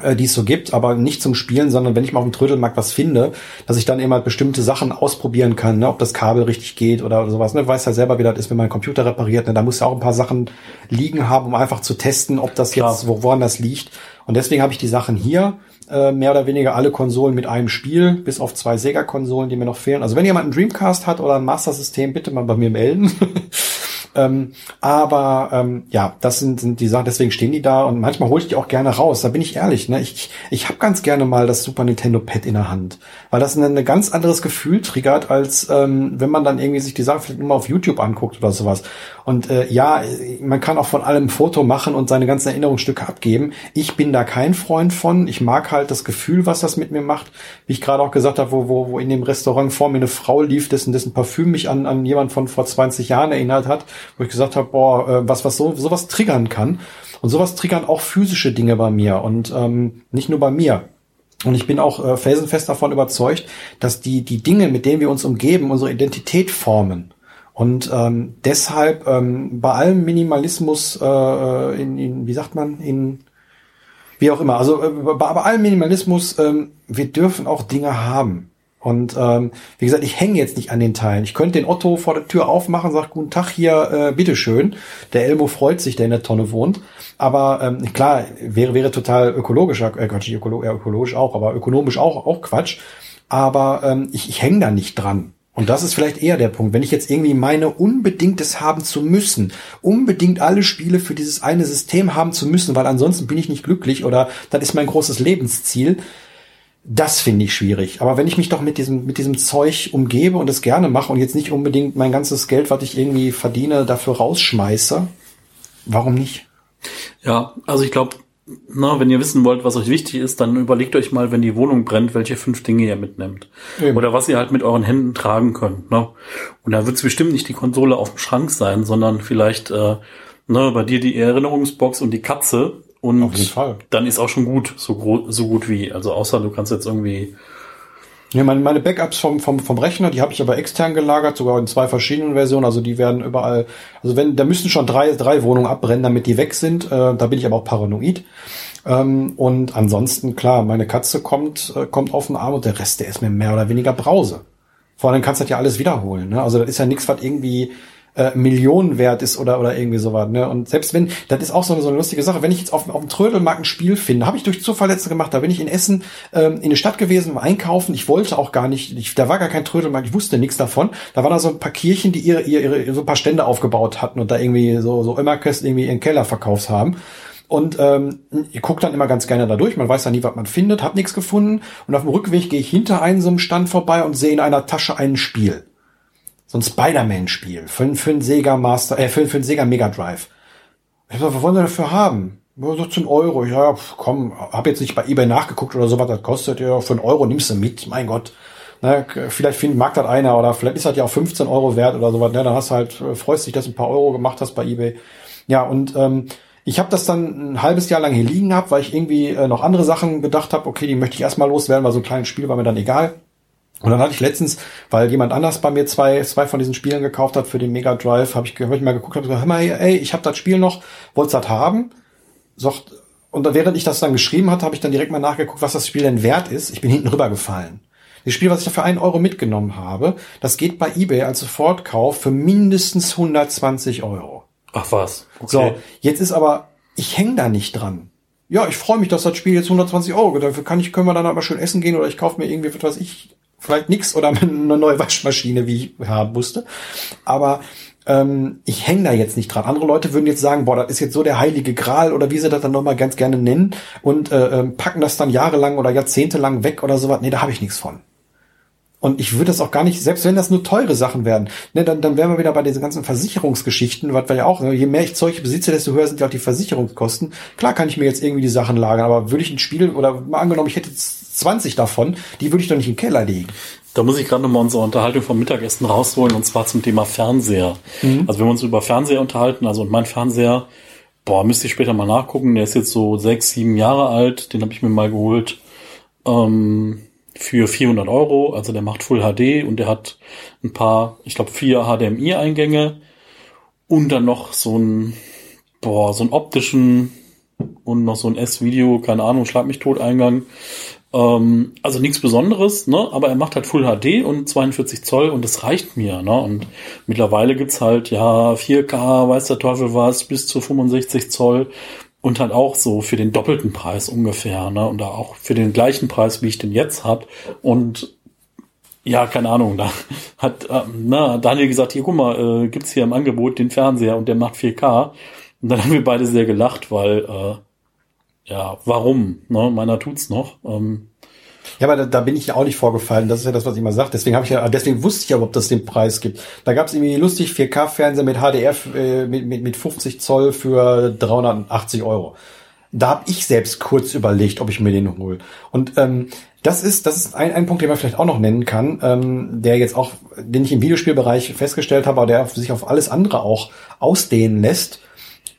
Speaker 3: äh, die es so gibt, aber nicht zum Spielen, sondern wenn ich mal auf dem Trödelmarkt was finde, dass ich dann immer bestimmte Sachen ausprobieren kann, ne, ob das Kabel richtig geht oder, oder sowas. Ne, weiß ja selber, wie das ist, wenn man einen Computer repariert. Ne, da muss ja auch ein paar Sachen liegen haben, um einfach zu testen, ob das Klar. jetzt, woran das liegt. Und deswegen habe ich die Sachen hier, äh, mehr oder weniger alle Konsolen mit einem Spiel, bis auf zwei Sega-Konsolen, die mir noch fehlen. Also wenn jemand einen Dreamcast hat oder ein Master-System, bitte mal bei mir melden. Ähm, aber ähm, ja, das sind, sind die Sachen, deswegen stehen die da und manchmal hole ich die auch gerne raus. Da bin ich ehrlich, ne? Ich, ich habe ganz gerne mal das Super Nintendo Pad in der Hand, weil das ein, ganz anderes Gefühl triggert, als ähm, wenn man dann irgendwie sich die Sachen vielleicht mal auf YouTube anguckt oder sowas. Und äh, ja, man kann auch von allem ein Foto machen und seine ganzen Erinnerungsstücke abgeben. Ich bin da kein Freund von. Ich mag halt das Gefühl, was das mit mir macht. Wie ich gerade auch gesagt habe, wo, wo, wo in dem Restaurant vor mir eine Frau lief, dessen, dessen Parfüm mich an, an jemand von vor 20 Jahren erinnert hat, wo ich gesagt habe, boah, äh, was, was so, sowas triggern kann. Und sowas triggern auch physische Dinge bei mir und ähm, nicht nur bei mir. Und ich bin auch äh, felsenfest davon überzeugt, dass die, die Dinge, mit denen wir uns umgeben, unsere Identität formen. Und ähm, deshalb ähm, bei allem Minimalismus, äh, in, in, wie sagt man, in Wie auch immer. Also äh, bei, bei allem Minimalismus, ähm, wir dürfen auch Dinge haben. Und ähm, wie gesagt, ich hänge jetzt nicht an den Teilen. Ich könnte den Otto vor der Tür aufmachen, sagt guten Tag hier, äh, bitteschön. Der Elmo freut sich, der in der Tonne wohnt. Aber ähm, klar, wäre wäre total ökologisch, äh, Quatsch, ökolo äh, ökologisch auch, aber ökonomisch auch auch Quatsch. Aber ähm, ich, ich hänge da nicht dran. Und das ist vielleicht eher der Punkt. Wenn ich jetzt irgendwie meine, unbedingt es haben zu müssen, unbedingt alle Spiele für dieses eine System haben zu müssen, weil ansonsten bin ich nicht glücklich oder das ist mein großes Lebensziel, das finde ich schwierig. Aber wenn ich mich doch mit diesem, mit diesem Zeug umgebe und es gerne mache und jetzt nicht unbedingt mein ganzes Geld, was ich irgendwie verdiene, dafür rausschmeiße, warum nicht?
Speaker 4: Ja, also ich glaube, na, wenn ihr wissen wollt, was euch wichtig ist, dann überlegt euch mal, wenn die Wohnung brennt, welche fünf Dinge ihr mitnehmt. Eben. Oder was ihr halt mit euren Händen tragen könnt. Ne? Und da wird es bestimmt nicht die Konsole auf dem Schrank sein, sondern vielleicht äh, ne, bei dir die Erinnerungsbox und die Katze. Und
Speaker 3: Auf jeden Fall.
Speaker 4: dann ist auch schon gut, so, so gut wie. Also außer du kannst jetzt irgendwie
Speaker 3: Ja, meine, meine Backups vom, vom, vom Rechner, die habe ich aber extern gelagert, sogar in zwei verschiedenen Versionen. Also die werden überall, also wenn, da müssten schon drei, drei Wohnungen abbrennen, damit die weg sind. Äh, da bin ich aber auch paranoid. Ähm, und ansonsten, klar, meine Katze kommt, äh, kommt auf den Arm und der Rest, der ist mir mehr oder weniger Brause. Vor allem kannst du das ja alles wiederholen. Ne? Also das ist ja nichts, was irgendwie äh, Millionen wert ist oder oder irgendwie sowas. Ne? Und selbst wenn, das ist auch so eine, so eine lustige Sache, wenn ich jetzt auf, auf dem Trödelmarkt ein Spiel finde, habe ich durch Zufall letzte gemacht, da bin ich in Essen ähm, in eine Stadt gewesen, um einkaufen, ich wollte auch gar nicht, ich, da war gar kein Trödelmarkt, ich wusste nichts davon. Da waren da so ein paar Kirchen, die ihre, ihre, ihre so ein paar Stände aufgebaut hatten und da irgendwie so, so Immerköst irgendwie ihren Keller verkauft haben. Und ähm, ich gucke dann immer ganz gerne da durch. Man weiß ja nie, was man findet, hab nichts gefunden. Und auf dem Rückweg gehe ich hinter einem so einem Stand vorbei und sehe in einer Tasche ein Spiel. So ein Spider-Man-Spiel für, für einen Sega Master, äh, für, für einen Sega Mega Drive. Ich sag, was wollen Sie dafür haben? Ja, 17 Euro. Ja, komm, hab jetzt nicht bei eBay nachgeguckt oder so, was das kostet. Ja, für einen Euro nimmst du mit. Mein Gott. Na, vielleicht find, mag das einer oder vielleicht ist das ja auch 15 Euro wert oder sowas. Ne? Dann hast du halt, äh, freust dich, dass du ein paar Euro gemacht hast bei eBay. Ja, und ähm, ich habe das dann ein halbes Jahr lang hier liegen gehabt, weil ich irgendwie äh, noch andere Sachen gedacht habe, okay, die möchte ich erstmal loswerden, weil so ein kleines Spiel war mir dann egal. Und dann hatte ich letztens, weil jemand anders bei mir zwei, zwei von diesen Spielen gekauft hat für den Mega Drive, habe ich, hab ich mal geguckt, habe gesagt, hör mal, ey, ich habe das Spiel noch, wollt's das haben? Sagt, und während ich das dann geschrieben hatte, habe ich dann direkt mal nachgeguckt, was das Spiel denn wert ist. Ich bin hinten rübergefallen. Das Spiel, was ich da für einen Euro mitgenommen habe, das geht bei eBay als Sofortkauf für mindestens 120 Euro.
Speaker 4: Ach was. Okay.
Speaker 3: So, jetzt ist aber, ich hänge da nicht dran. Ja, ich freue mich, dass das Spiel jetzt 120 Euro, dafür kann ich, können wir dann aber schön essen gehen oder ich kaufe mir irgendwie, was weiß ich, vielleicht nix oder eine neue Waschmaschine, wie ich haben musste. Aber ähm, ich hänge da jetzt nicht dran. Andere Leute würden jetzt sagen, boah, das ist jetzt so der heilige Gral oder wie sie das dann nochmal ganz gerne nennen und äh, ähm, packen das dann jahrelang oder jahrzehntelang weg oder sowas. Nee, da habe ich nichts von. Und ich würde das auch gar nicht, selbst wenn das nur teure Sachen werden, ne, dann, dann wären wir wieder bei diesen ganzen Versicherungsgeschichten, was wir ja auch, ne, je mehr ich Zeug besitze, desto höher sind ja auch die Versicherungskosten. Klar kann ich mir jetzt irgendwie die Sachen lagern, aber würde ich ein Spiel, oder mal angenommen, ich hätte jetzt 20 davon, die würde ich doch nicht im Keller legen.
Speaker 4: Da muss ich gerade nochmal unsere Unterhaltung vom Mittagessen rausholen und zwar zum Thema Fernseher. Also wenn wir uns über Fernseher unterhalten, also und mein Fernseher, boah, müsste ich später mal nachgucken, der ist jetzt so sechs, sieben Jahre alt, den habe ich mir mal geholt ähm, für 400 Euro, also der macht Full HD und der hat ein paar, ich glaube vier HDMI-Eingänge und dann noch so ein, boah, so einen optischen und noch so ein S-Video, keine Ahnung, Schlag mich tot Eingang. Ähm, also nichts Besonderes, ne? aber er macht halt Full HD und 42 Zoll und das reicht mir. Ne? Und mittlerweile gibt's halt ja 4K, weiß der Teufel was, bis zu 65 Zoll und halt auch so für den doppelten Preis ungefähr. Ne? Und auch für den gleichen Preis, wie ich den jetzt hab. Und ja, keine Ahnung, da hat ähm, na, Daniel gesagt, hier guck mal, äh, gibt's hier im Angebot den Fernseher und der macht 4K. Und dann haben wir beide sehr gelacht, weil äh, ja, warum? Ne? Meiner tut's noch. Ähm,
Speaker 3: Ja, aber da, da bin ich ja auch nicht vorgefallen. Das ist ja das, was ich immer sage. Deswegen habe ich ja, deswegen wusste ich ja, ob das den Preis gibt. Da gab es irgendwie lustig 4K-Fernseher mit HDR äh, mit, mit, mit 50 Zoll für 380 Euro. Da habe ich selbst kurz überlegt, ob ich mir den hole. Und ähm, das ist, das ist ein, ein Punkt, den man vielleicht auch noch nennen kann, ähm, der jetzt auch, den ich im Videospielbereich festgestellt habe, aber der sich auf alles andere auch ausdehnen lässt.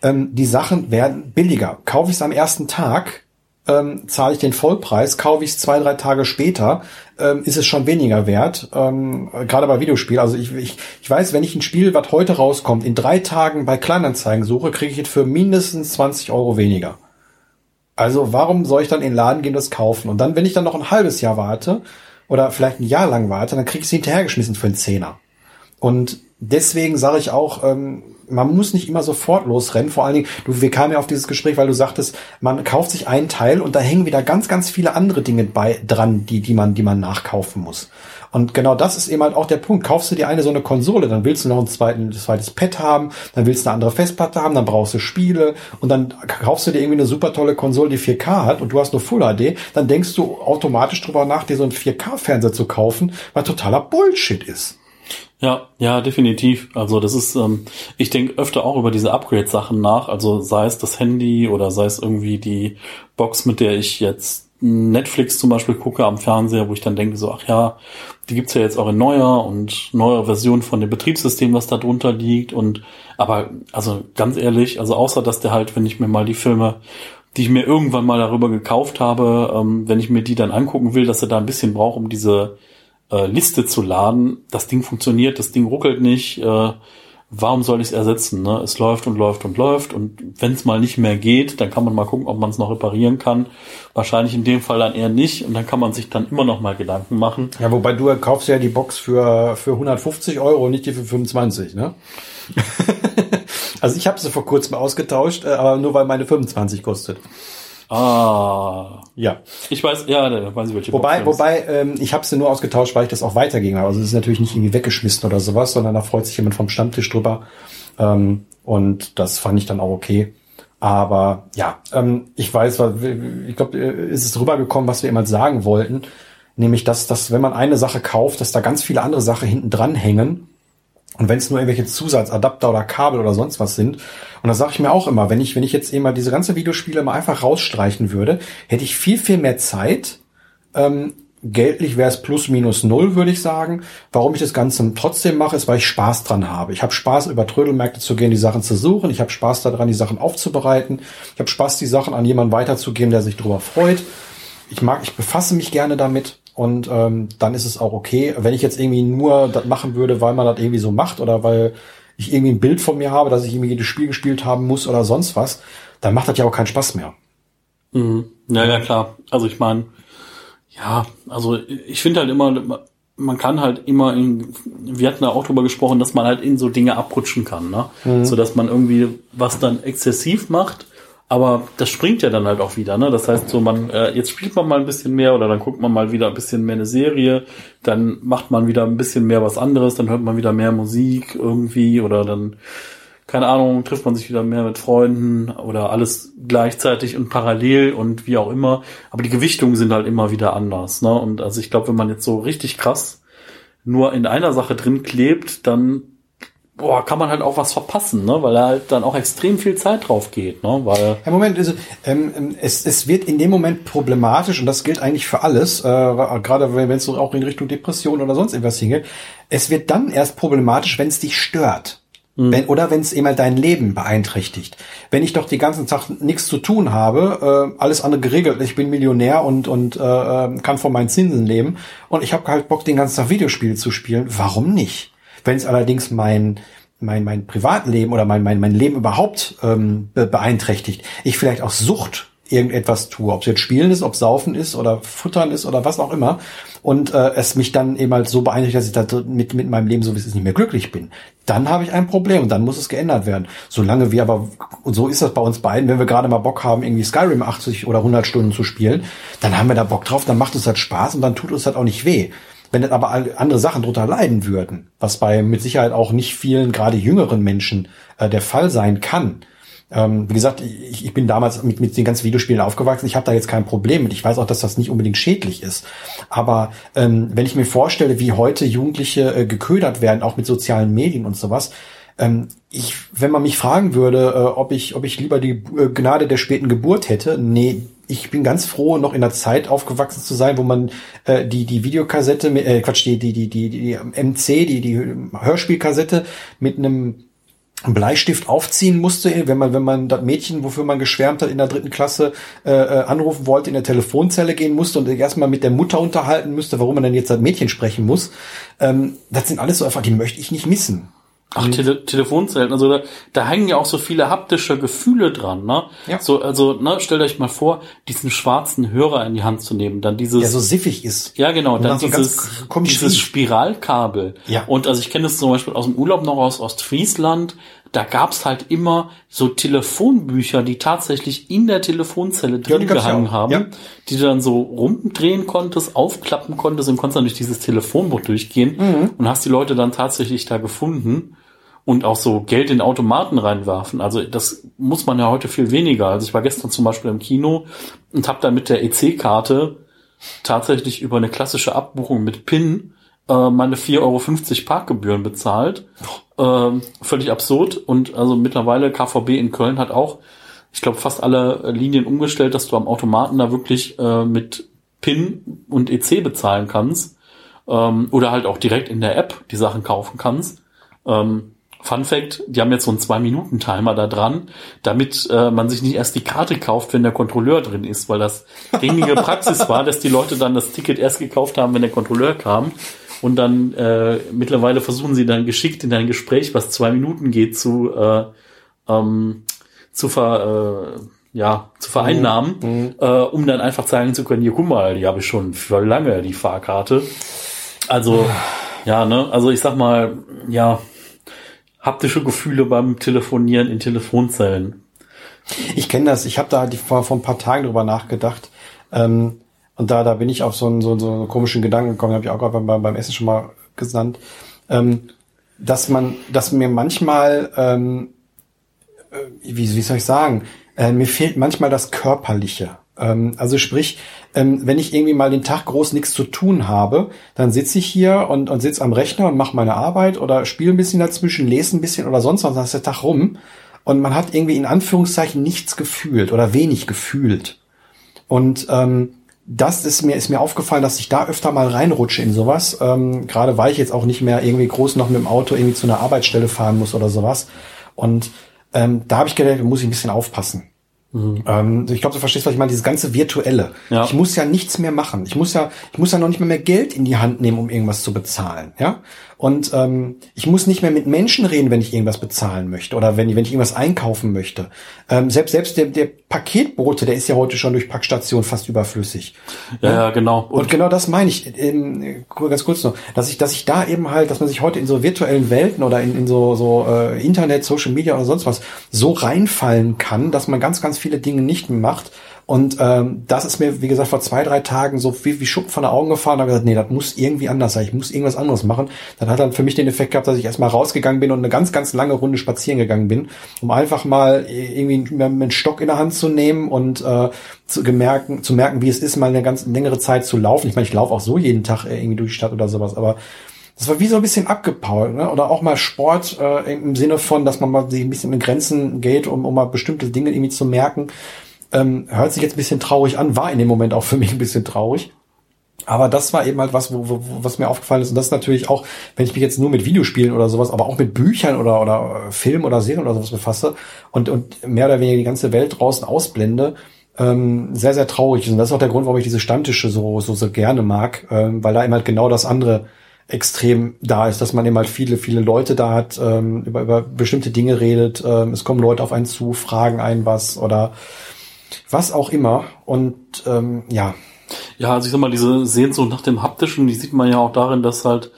Speaker 3: Ähm, die Sachen werden billiger. Kaufe ich es am ersten Tag, ähm, zahle ich den Vollpreis, kaufe ich es zwei, drei Tage später, ähm, ist es schon weniger wert, ähm, gerade bei Videospielen. Also ich, ich, ich weiß, wenn ich ein Spiel, was heute rauskommt, in drei Tagen bei Kleinanzeigen suche, kriege ich es für mindestens 20 Euro weniger. Also warum soll ich dann in den Laden gehen und das kaufen? Und dann, wenn ich dann noch ein halbes Jahr warte oder vielleicht ein Jahr lang warte, dann krieg ich sie hinterhergeschmissen für einen Zehner. Und deswegen sage ich auch, ähm, man muss nicht immer sofort losrennen. Vor allen Dingen, du, wir kamen ja auf dieses Gespräch, weil du sagtest, man kauft sich einen Teil und da hängen wieder ganz, ganz viele andere Dinge bei dran, die, die man, die man nachkaufen muss. Und genau das ist eben halt auch der Punkt. Kaufst du dir eine so eine Konsole, dann willst du noch ein zweiten, zweites Pad haben, dann willst du eine andere Festplatte haben, dann brauchst du Spiele und dann kaufst du dir irgendwie eine super tolle Konsole, die 4K hat und du hast nur Full HD, dann denkst du automatisch drüber nach, dir so einen 4K-Fernseher zu kaufen, weil totaler Bullshit ist.
Speaker 4: Ja, ja, definitiv. Also das ist, ähm, ich denke öfter auch über diese Upgrade-Sachen nach. Also sei es das Handy oder sei es irgendwie die Box, mit der ich jetzt Netflix zum Beispiel gucke am Fernseher, wo ich dann denke so, ach ja, die gibt's ja jetzt auch in neuer und neuer Version von dem Betriebssystem, was da drunter liegt. Und aber, also ganz ehrlich, also außer dass der halt, wenn ich mir mal die Filme, die ich mir irgendwann mal darüber gekauft habe, ähm, wenn ich mir die dann angucken will, dass er da ein bisschen braucht, um diese äh, Liste zu laden. Das Ding funktioniert, das Ding ruckelt nicht. Äh, warum soll ich es ersetzen? Ne? Es läuft und läuft und läuft. Und wenn es mal nicht mehr geht, dann kann man mal gucken, ob man es noch reparieren kann. Wahrscheinlich in dem Fall dann eher nicht. Und dann kann man sich dann immer noch mal Gedanken machen.
Speaker 3: Ja, wobei du kaufst ja die Box für, für 150 Euro und nicht die für 25, ne? also ich habe sie vor kurzem ausgetauscht, äh, aber nur weil meine 25 kostet.
Speaker 4: Ah.
Speaker 3: Ja.
Speaker 4: Ich weiß, ja, da weiß ich welche
Speaker 3: Wobei,
Speaker 4: Box
Speaker 3: wobei, ähm, ich habe sie nur ausgetauscht, weil ich das auch weiterging habe. Also es ist natürlich nicht irgendwie weggeschmissen oder sowas, sondern da freut sich jemand vom Stammtisch drüber. Ähm, und das fand ich dann auch okay. Aber ja, ähm, ich weiß, ich glaube, ist es rübergekommen, was wir immer sagen wollten. Nämlich, dass, dass wenn man eine Sache kauft, dass da ganz viele andere Sachen hinten dran hängen und wenn es nur irgendwelche Zusatzadapter oder Kabel oder sonst was sind, und das sage ich mir auch immer, wenn ich, wenn ich jetzt eben mal diese ganze Videospiele mal einfach rausstreichen würde, hätte ich viel, viel mehr Zeit. Ähm, geldlich wäre es plus minus null, würde ich sagen. Warum ich das Ganze trotzdem mache, ist, weil ich Spaß dran habe. Ich habe Spaß, über Trödelmärkte zu gehen, die Sachen zu suchen. Ich habe Spaß daran, die Sachen aufzubereiten. Ich habe Spaß, die Sachen an jemanden weiterzugeben, der sich darüber freut. Ich mag, ich befasse mich gerne damit. Und ähm, dann ist es auch okay. Wenn ich jetzt irgendwie nur das machen würde, weil man das irgendwie so macht oder weil ich irgendwie ein Bild von mir habe, dass ich irgendwie jedes Spiel gespielt haben muss oder sonst was, dann macht das ja auch keinen Spaß mehr.
Speaker 4: Mhm. Ja, ja, klar. Also ich meine, ja, also ich finde halt immer, man kann halt immer in, wir hatten da auch drüber gesprochen, dass man halt in so Dinge abrutschen kann, ne? Mhm. So dass man irgendwie was dann exzessiv macht aber das springt ja dann halt auch wieder, ne? Das heißt so, man, äh, jetzt spielt man mal ein bisschen mehr oder dann guckt man mal wieder ein bisschen mehr eine Serie, dann macht man wieder ein bisschen mehr was anderes, dann hört man wieder mehr Musik irgendwie oder dann, keine Ahnung, trifft man sich wieder mehr mit Freunden oder alles gleichzeitig und parallel und wie auch immer. Aber die Gewichtungen sind halt immer wieder anders, ne? Und also ich glaube, wenn man jetzt so richtig krass nur in einer Sache drin klebt, dann boah, kann man halt auch was verpassen, ne? weil da halt dann auch extrem viel Zeit drauf geht. Ne? Weil
Speaker 3: ja, Moment, also, ähm, ähm, es, es wird in dem Moment problematisch und das gilt eigentlich für alles, äh, gerade wenn es so auch in Richtung Depression oder sonst irgendwas hingeht. Es wird dann erst problematisch, wenn es dich stört. Mhm. Wenn, oder wenn es halt dein Leben beeinträchtigt. Wenn ich doch die ganzen Tag nichts zu tun habe, äh, alles andere geregelt, ich bin Millionär und, und äh, äh kann von meinen Zinsen leben und ich habe halt Bock, den ganzen Tag Videospiele zu spielen, warum nicht? Wenn es allerdings mein mein, mein Privatleben oder mein, mein, mein Leben überhaupt ähm, beeinträchtigt, ich vielleicht auch Sucht irgendetwas tue, ob es jetzt Spielen ist, ob Saufen ist oder Futtern ist oder was auch immer und äh, es mich dann eben halt so beeinträchtigt, dass ich da mit, mit meinem Leben so wie es ist nicht mehr glücklich bin, dann habe ich ein Problem und dann muss es geändert werden. Solange wir aber, und so ist das bei uns beiden, wenn wir gerade mal Bock haben, irgendwie Skyrim 80 oder 100 Stunden zu spielen, dann haben wir da Bock drauf, dann macht uns das Spaß und dann tut uns das auch nicht weh. Wenn dann aber andere Sachen drunter leiden würden, was bei mit Sicherheit auch nicht vielen, gerade jüngeren Menschen äh, der Fall sein kann. Ähm, wie gesagt, ich, ich bin damals mit, mit den ganzen Videospielen aufgewachsen. Ich habe da jetzt kein Problem mit. Ich weiß auch, dass das nicht unbedingt schädlich ist. Aber ähm, wenn ich mir vorstelle, wie heute Jugendliche äh, geködert werden, auch mit sozialen Medien und sowas, ähm, ich, wenn man mich fragen würde, äh, ob ich, ob ich lieber die äh, Gnade der späten Geburt hätte, nee, ich bin ganz froh, noch in der Zeit aufgewachsen zu sein, wo man äh, die die Videokassette, äh, Quatsch, die die die die die MC, die die Hörspielkassette mit einem Bleistift aufziehen musste, wenn man wenn man das Mädchen, wofür man geschwärmt hat in der dritten Klasse, äh, äh anrufen wollte, in der Telefonzelle gehen musste und erstmal mit der Mutter unterhalten müsste, warum man denn jetzt das Mädchen sprechen muss. Ähm, das sind alles so einfach, die möchte ich nicht missen.
Speaker 4: Ach, Tele Telefonzellen, also da, da hängen ja auch so viele haptische Gefühle dran, ne?
Speaker 3: Ja.
Speaker 4: So, also, ne, stellt euch mal vor, diesen schwarzen Hörer in die Hand zu nehmen, dann dieses.
Speaker 3: Der so siffig ist.
Speaker 4: Ja, genau. Dann
Speaker 3: dann so
Speaker 4: dieses, dieses. Spiralkabel.
Speaker 3: Ja.
Speaker 4: Und also ich kenne das zum Beispiel aus dem Urlaub noch aus Ostfriesland. Da gab's halt immer so Telefonbücher, die tatsächlich in der Telefonzelle drin
Speaker 3: ja
Speaker 4: gehangen haben,
Speaker 3: Ja.
Speaker 4: die du dann so rumdrehen konntest, aufklappen konntest und konntest dann durch dieses Telefonbuch durchgehen
Speaker 3: Mhm.
Speaker 4: und hast die Leute dann tatsächlich da gefunden und auch so Geld in Automaten reinwerfen. Also das muss man ja heute viel weniger. Also ich war gestern zum Beispiel im Kino und habe dann mit der EC-Karte tatsächlich über eine klassische Abbuchung mit PIN äh, meine 4,50 Euro Parkgebühren bezahlt. Ähm, völlig absurd. Und also mittlerweile KVB in Köln hat auch, ich glaube, fast alle Linien umgestellt, dass du am Automaten da wirklich äh, mit PIN und EC bezahlen kannst. Ähm, oder halt auch direkt in der App die Sachen kaufen kannst. Ähm, Fun Fact, die haben jetzt so einen Zwei-Minuten-Timer da dran, damit äh, man sich nicht erst die Karte kauft, wenn der Kontrolleur drin ist, weil das gängige Praxis war, dass die Leute dann das Ticket erst gekauft haben, wenn der Kontrolleur kam. Und dann äh, mittlerweile versuchen sie dann geschickt in ein Gespräch, was zwei Minuten geht, zu, äh, ähm, zu, ver, äh, ja, zu vereinnahmen, äh, um dann einfach zeigen zu können, hier guck mal, die habe ich schon für lange, die Fahrkarte. Also, ja, ne, also ich sag mal, ja, haptische Gefühle beim Telefonieren in Telefonzellen.
Speaker 3: Ich kenne das. Ich habe da die, vor, vor ein paar Tagen drüber nachgedacht. Ähm, und da, da bin ich auf so einen, so, so einen komischen Gedanken gekommen, habe ich auch gerade beim, beim Essen schon mal gesandt, ähm, dass man, dass mir manchmal, ähm, äh, wie, wie soll ich sagen, äh, mir fehlt manchmal das Körperliche. Ähm, also sprich, ähm, wenn ich irgendwie mal den Tag groß nichts zu tun habe, dann sitze ich hier und, und sitze am Rechner und mache meine Arbeit oder spiele ein bisschen dazwischen, lese ein bisschen oder sonst was, dann ist der Tag rum und man hat irgendwie in Anführungszeichen nichts gefühlt oder wenig gefühlt. Und ähm, das ist mir, ist mir aufgefallen, dass ich da öfter mal reinrutsche in sowas. Ähm, gerade weil ich jetzt auch nicht mehr irgendwie groß noch mit dem Auto irgendwie zu einer Arbeitsstelle fahren muss oder sowas. Und ähm, da habe ich gedacht, da muss ich ein bisschen aufpassen. Ähm, ich glaube, du verstehst, was ich meine, dieses ganze Virtuelle.
Speaker 4: Ja.
Speaker 3: Ich muss ja nichts mehr machen. Ich muss ja, ich muss ja noch nicht mehr, mehr Geld in die Hand nehmen, um irgendwas zu bezahlen. Ja. Und ähm, ich muss nicht mehr mit Menschen reden, wenn ich irgendwas bezahlen möchte oder wenn, wenn ich irgendwas einkaufen möchte. Ähm, selbst selbst der, der Paketbote, der ist ja heute schon durch Packstation fast überflüssig.
Speaker 4: Ja, ja, genau.
Speaker 3: Und genau das meine ich, ähm, ganz kurz noch, dass ich, dass ich da eben halt, dass man sich heute in so virtuellen Welten oder in, in so, so äh, Internet, Social Media oder sonst was so reinfallen kann, dass man ganz, ganz viele Dinge nicht mehr macht. Und ähm, das ist mir, wie gesagt, vor zwei, drei Tagen so wie, wie Schuppen von den Augen gefahren. Da habe gesagt, nee, das muss irgendwie anders sein. Ich muss irgendwas anderes machen. Das hat dann für mich den Effekt gehabt, dass ich erstmal rausgegangen bin und eine ganz, ganz lange Runde spazieren gegangen bin, um einfach mal irgendwie einen Stock in der Hand zu nehmen und äh, zu, gemerken, zu merken, wie es ist, mal eine ganz längere Zeit zu laufen. Ich meine, ich laufe auch so jeden Tag äh, irgendwie durch die Stadt oder sowas, aber das war wie so ein bisschen abgepault, ne? Oder auch mal Sport äh, im Sinne von, dass man mal sich ein bisschen mit Grenzen geht, um, um mal bestimmte Dinge irgendwie zu merken. Ähm, hört sich jetzt ein bisschen traurig an, war in dem Moment auch für mich ein bisschen traurig. Aber das war eben halt was, wo, wo, was mir aufgefallen ist. Und das natürlich auch, wenn ich mich jetzt nur mit Videospielen oder sowas, aber auch mit Büchern oder, oder äh, Filmen oder Serien oder sowas befasse und, und mehr oder weniger die ganze Welt draußen ausblende, ähm, sehr, sehr traurig ist. Und das ist auch der Grund, warum ich diese Stammtische so, so, so gerne mag, ähm, weil da eben halt genau das andere extrem da ist, dass man eben halt viele, viele Leute da hat, ähm, über, über bestimmte Dinge redet, ähm, es kommen Leute auf einen zu, fragen einen was oder was auch immer. Und ähm, ja,
Speaker 4: Ja, also ich sag mal, diese Sehnsucht nach dem Haptischen, die sieht man ja auch darin, dass halt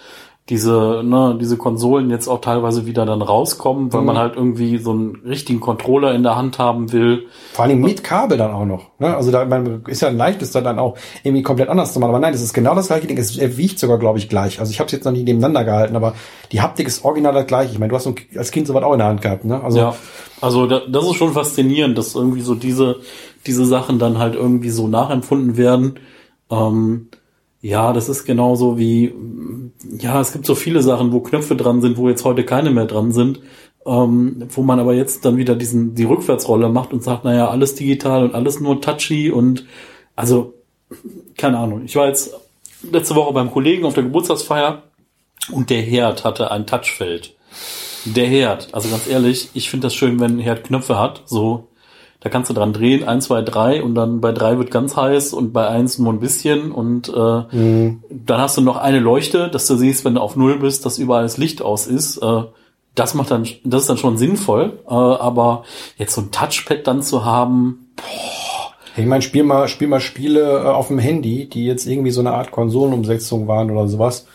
Speaker 4: diese, ne, diese Konsolen jetzt auch teilweise wieder dann rauskommen, weil
Speaker 3: Mhm.
Speaker 4: man halt irgendwie so einen richtigen Controller in der Hand haben will.
Speaker 3: Vor allem mit Kabel dann auch noch. Ne? Also da man, ist ja ein leichtes da dann auch irgendwie komplett anders zu machen. Aber nein, das ist genau das gleiche Ding. Es wiegt sogar, glaube ich, gleich. Also ich habe es jetzt noch nie nebeneinander gehalten, aber die Haptik ist original das gleiche. Ich meine, du hast als Kind sowas auch in der Hand gehabt. Ne? Also
Speaker 4: Ja, also da, das ist schon faszinierend, dass irgendwie so diese, diese Sachen dann halt irgendwie so nachempfunden werden. Ähm, ja, das ist genauso wie, ja, es gibt so viele Sachen, wo Knöpfe dran sind, wo jetzt heute keine mehr dran sind, ähm, wo man aber jetzt dann wieder diesen, die Rückwärtsrolle macht und sagt, naja, alles digital und alles nur touchy und, also, keine Ahnung. Ich war jetzt letzte Woche beim Kollegen auf der Geburtstagsfeier und der Herd hatte ein Touchfeld. Der Herd, also ganz ehrlich, ich finde das schön, wenn ein Herd Knöpfe hat, so, da kannst du dran drehen, eins, zwei, drei und dann bei drei wird ganz heiß und bei eins nur ein bisschen und äh, dann hast du noch eine Leuchte, dass du siehst, wenn du auf null bist, dass überall das Licht aus ist. Äh, das macht dann, das ist dann schon sinnvoll, äh, aber jetzt so ein Touchpad dann zu haben,
Speaker 3: boah. Ich meine, spiel mal, spiel mal Spiele äh, auf dem Handy, die jetzt irgendwie so eine Art Konsolenumsetzung waren oder sowas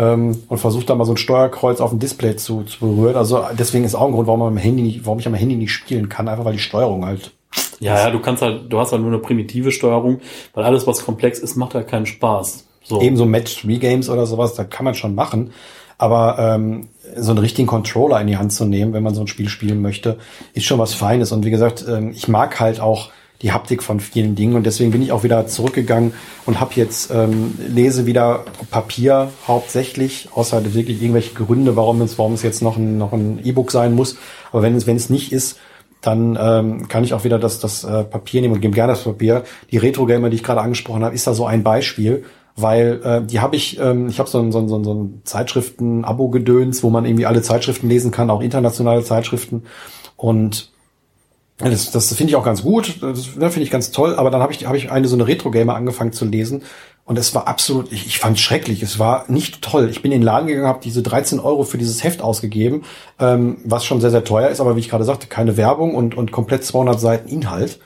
Speaker 3: ähm, und versucht da mal so ein Steuerkreuz auf dem Display zu, zu berühren. Also deswegen ist auch ein Grund, warum man am Handy nicht, warum ich am Handy nicht spielen kann, einfach weil die Steuerung halt.
Speaker 4: Ja, ja, du kannst halt, du hast halt nur eine primitive Steuerung, weil alles, was komplex ist, macht halt keinen Spaß.
Speaker 3: So. Eben so Match-3-Games oder sowas, da kann man schon machen. Aber ähm, so einen richtigen Controller in die Hand zu nehmen, wenn man so ein Spiel spielen möchte, ist schon was Feines. Und wie gesagt, ähm, ich mag halt auch die Haptik von vielen Dingen und deswegen bin ich auch wieder zurückgegangen und habe jetzt ähm, lese wieder Papier hauptsächlich, außer wirklich irgendwelche Gründe, warum es warum es jetzt noch ein noch ein E-Book sein muss. Aber wenn es wenn es nicht ist, dann ähm, kann ich auch wieder das das äh, Papier nehmen und gebe gerne das Papier. Die Retro Gamer, die ich gerade angesprochen habe, ist da so ein Beispiel weil äh, die habe ich, ähm, ich habe so ein, so ein, so ein Zeitschriften-Abo-Gedöns, wo man irgendwie alle Zeitschriften lesen kann, auch internationale Zeitschriften. Und das, das finde ich auch ganz gut, das ne, finde ich ganz toll, aber dann habe ich, hab ich eine so eine Retro-Gamer angefangen zu lesen und es war absolut, ich, ich fand es schrecklich, es war nicht toll. Ich bin in den Laden gegangen, habe diese 13 Euro für dieses Heft ausgegeben, ähm, was schon sehr, sehr teuer ist, aber wie ich gerade sagte, keine Werbung und, und komplett 200 Seiten Inhalt.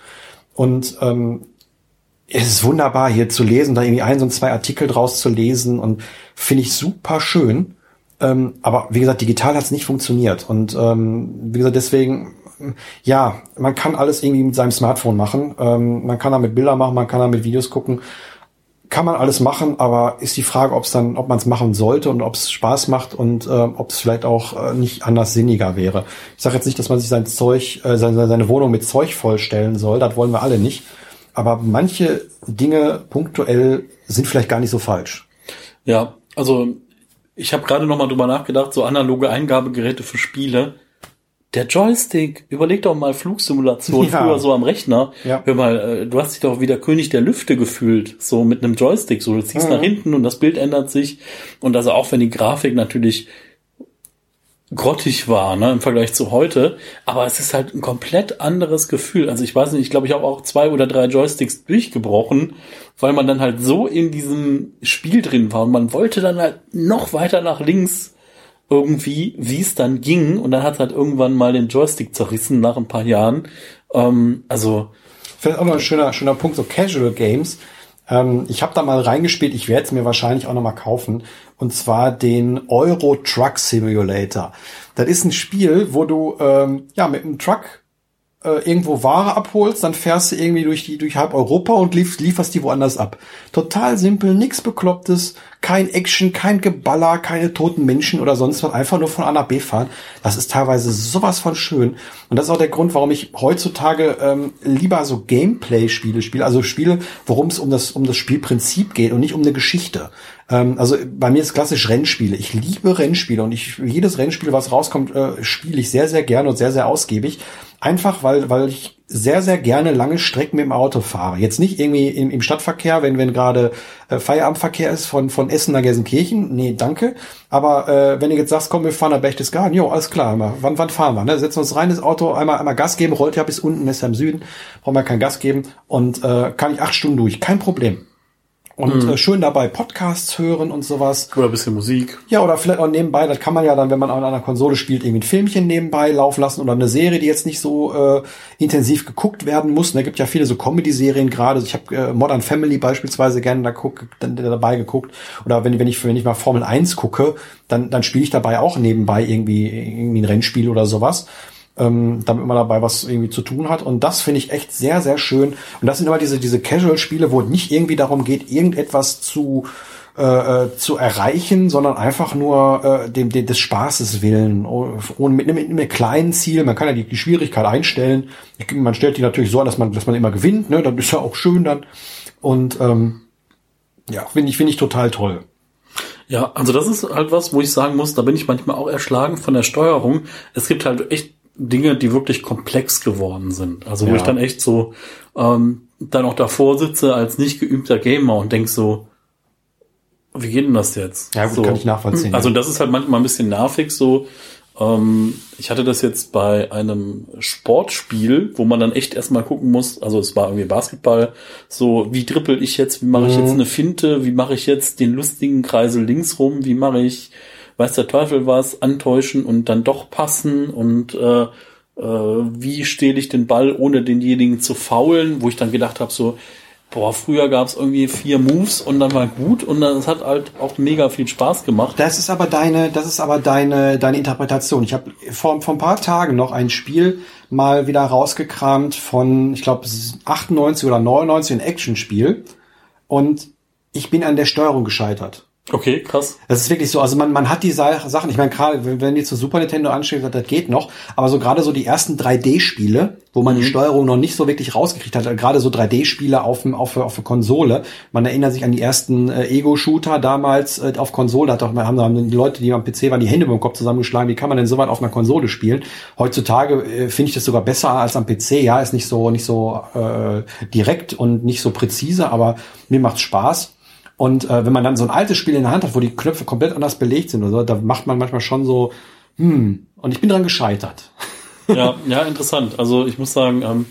Speaker 3: Und ähm, es ist wunderbar hier zu lesen, da irgendwie ein, so zwei Artikel draus zu lesen und finde ich super schön. Ähm, aber wie gesagt, digital hat es nicht funktioniert. Und ähm, wie gesagt, deswegen, ja, man kann alles irgendwie mit seinem Smartphone machen. Ähm, man kann damit Bilder machen, man kann damit Videos gucken. Kann man alles machen, aber ist die Frage, ob es dann, ob man es machen sollte und ob es Spaß macht und äh, ob es vielleicht auch äh, nicht anders sinniger wäre. Ich sage jetzt nicht, dass man sich sein Zeug, äh, seine, seine Wohnung mit Zeug vollstellen soll. Das wollen wir alle nicht aber manche Dinge punktuell sind vielleicht gar nicht so falsch.
Speaker 4: Ja, also ich habe gerade noch mal drüber nachgedacht, so analoge Eingabegeräte für Spiele. Der Joystick, überleg doch mal Flugsimulation ja. früher so am Rechner. Ja. Hör mal, äh, du hast dich doch wieder König der Lüfte gefühlt, so mit einem Joystick. So, du ziehst mhm. nach hinten und das Bild ändert sich. Und also auch wenn die Grafik natürlich grottig war, ne, im Vergleich zu heute. Aber es ist halt ein komplett anderes Gefühl. Also ich weiß nicht, ich glaube, ich habe auch zwei oder drei Joysticks durchgebrochen, weil man dann halt so in diesem Spiel drin war und man wollte dann halt noch weiter nach links irgendwie, wie es dann ging. Und dann hat halt irgendwann mal den Joystick zerrissen nach ein paar Jahren. Ähm, also
Speaker 3: Vielleicht auch noch ein schöner, schöner Punkt, so Casual Games. Ähm, ich habe da mal reingespielt, ich werde es mir wahrscheinlich auch noch mal kaufen und zwar den Euro Truck Simulator. Das ist ein Spiel, wo du ähm, ja mit einem Truck äh, irgendwo Ware abholst, dann fährst du irgendwie durch die durch halb Europa und lief, lieferst die woanders ab. Total simpel, nix beklopptes, kein Action, kein Geballer, keine toten Menschen oder sonst was, einfach nur von A nach B fahren. Das ist teilweise sowas von schön. Und das ist auch der Grund, warum ich heutzutage ähm, lieber so Gameplay-Spiele spiele, also Spiele, worum es um das um das Spielprinzip geht und nicht um eine Geschichte. Ähm, also bei mir ist klassisch Rennspiele. Ich liebe Rennspiele und ich jedes Rennspiel, was rauskommt, äh, spiele ich sehr, sehr gerne und sehr, sehr ausgiebig. Einfach weil, weil ich sehr, sehr gerne lange Strecken mit dem Auto fahre. Jetzt nicht irgendwie im, im Stadtverkehr, wenn, wenn gerade äh, Feierabendverkehr ist von, von Essen nach Gelsenkirchen. Nee, danke. Aber äh, wenn du jetzt sagst, komm, wir fahren nach Berchtesgaden, jo, alles klar, immer. Wann, wann fahren wir? Ne? Setzen uns rein ins Auto, einmal, einmal Gas geben, rollt ja bis unten, ist ja im Süden, brauchen wir kein Gas geben und äh, kann ich acht Stunden durch. Kein Problem. Und mhm. äh, schön dabei Podcasts hören und sowas.
Speaker 4: Oder ein bisschen Musik.
Speaker 3: Ja, oder vielleicht auch nebenbei, das kann man ja dann, wenn man an einer Konsole spielt, irgendwie ein Filmchen nebenbei laufen lassen oder eine Serie, die jetzt nicht so äh, intensiv geguckt werden muss. Da gibt ja viele so Comedy-Serien gerade. Ich habe äh, Modern Family beispielsweise gerne da guck, dann, dabei geguckt. Oder wenn, wenn ich wenn ich mal Formel 1 gucke, dann, dann spiele ich dabei auch nebenbei irgendwie, irgendwie ein Rennspiel oder sowas ähm, damit man dabei was irgendwie zu tun hat. Und das finde ich echt sehr, sehr schön. Und das sind immer diese, diese Casual-Spiele, wo es nicht irgendwie darum geht, irgendetwas zu äh, äh, zu erreichen, sondern einfach nur äh, dem, dem des Spaßes willen und mit einem, mit einem kleinen Ziel. Man kann ja die, die Schwierigkeit einstellen. Man stellt die natürlich so an, dass man, dass man immer gewinnt. Ne, dann ist ja auch schön dann. Und ähm, ja, finde ich finde ich total toll.
Speaker 4: Ja, also das ist halt was, wo ich sagen muss, da bin ich manchmal auch erschlagen von der Steuerung. Es gibt halt echt Dinge, die wirklich komplex geworden sind. Also wo ja. ich dann echt so ähm, dann auch davor sitze als nicht geübter Gamer und denk so, wie geht denn das jetzt?
Speaker 3: Ja, gut,
Speaker 4: so,
Speaker 3: kann ich nachvollziehen.
Speaker 4: Also das ist halt manchmal ein bisschen nervig so. Ähm, ich hatte das jetzt bei einem Sportspiel, wo man dann echt erstmal gucken muss, also es war irgendwie Basketball, so wie drippel ich jetzt, wie mache ich jetzt mhm. eine Finte, wie mache ich jetzt den lustigen Kreisel links rum, wie mache ich weiß der Teufel was, antäuschen und dann doch passen und äh, äh, wie stehle ich den Ball, ohne denjenigen zu faulen, wo ich dann gedacht habe, so, boah, früher gab es irgendwie vier Moves und dann war gut und das hat halt auch mega viel Spaß gemacht.
Speaker 3: Das ist aber deine, das ist aber deine, deine Interpretation. Ich habe vor, vor ein paar Tagen noch ein Spiel mal wieder rausgekramt von, ich glaube, 98 oder 99, ein Actionspiel. Und ich bin an der Steuerung gescheitert.
Speaker 4: Okay, krass.
Speaker 3: Das ist wirklich so. Also man, man hat die Sachen, ich meine, gerade wenn, wenn die zu Super Nintendo ansteht, das geht noch. Aber so gerade so die ersten 3D-Spiele, wo man mhm. die Steuerung noch nicht so wirklich rausgekriegt hat, gerade so 3D-Spiele auf, auf, auf der Konsole. Man erinnert sich an die ersten äh, Ego-Shooter damals äh, auf Konsole. Da hat doch, haben, haben die Leute, die am PC waren, die Hände über den Kopf zusammengeschlagen. Wie kann man denn so weit auf einer Konsole spielen? Heutzutage äh, finde ich das sogar besser als am PC. Ja, ist nicht so nicht so äh, direkt und nicht so präzise, aber mir macht's Spaß. Und äh, wenn man dann so ein altes Spiel in der Hand hat, wo die Knöpfe komplett anders belegt sind oder so, da macht man manchmal schon so, hm, und ich bin dran gescheitert.
Speaker 4: Ja, ja, interessant. Also ich muss sagen, ähm,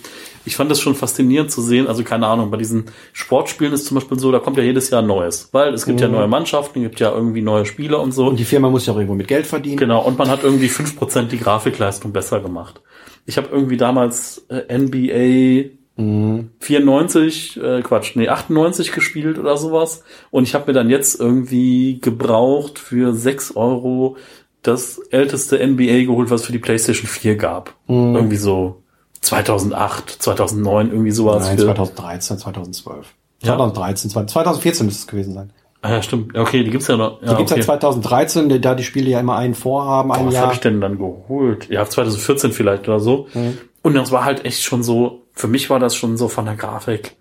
Speaker 4: ich fand das schon faszinierend zu sehen. Also keine Ahnung, bei diesen Sportspielen ist zum Beispiel so, da kommt ja jedes Jahr ein neues, weil es gibt mhm. ja neue Mannschaften, gibt ja irgendwie neue Spieler und so.
Speaker 3: Und die Firma muss ja auch irgendwo mit Geld verdienen.
Speaker 4: Genau, und man hat irgendwie fünf Prozent die Grafikleistung besser gemacht. Ich habe irgendwie damals äh, NBA Mhm. 94, äh, Quatsch, nee, 98 gespielt oder sowas. Und ich habe mir dann jetzt irgendwie gebraucht für 6 Euro das älteste NBA geholt, was es für die PlayStation 4 gab. Mhm. Irgendwie so 2008, 2009, irgendwie sowas.
Speaker 3: Nein, 2013, 2012. Ja. 2013, 2014 müsste es gewesen sein.
Speaker 4: Ah ja, stimmt. Okay, die gibt's ja noch.
Speaker 3: Ja, die gibt's okay. ja 2013, da die Spiele ja immer einen vorhaben, ein was
Speaker 4: Jahr. Was habe ich denn dann geholt? Ja, 2014 vielleicht oder so. Mhm. Und das war halt echt schon so, für mich war das schon so von der Grafik.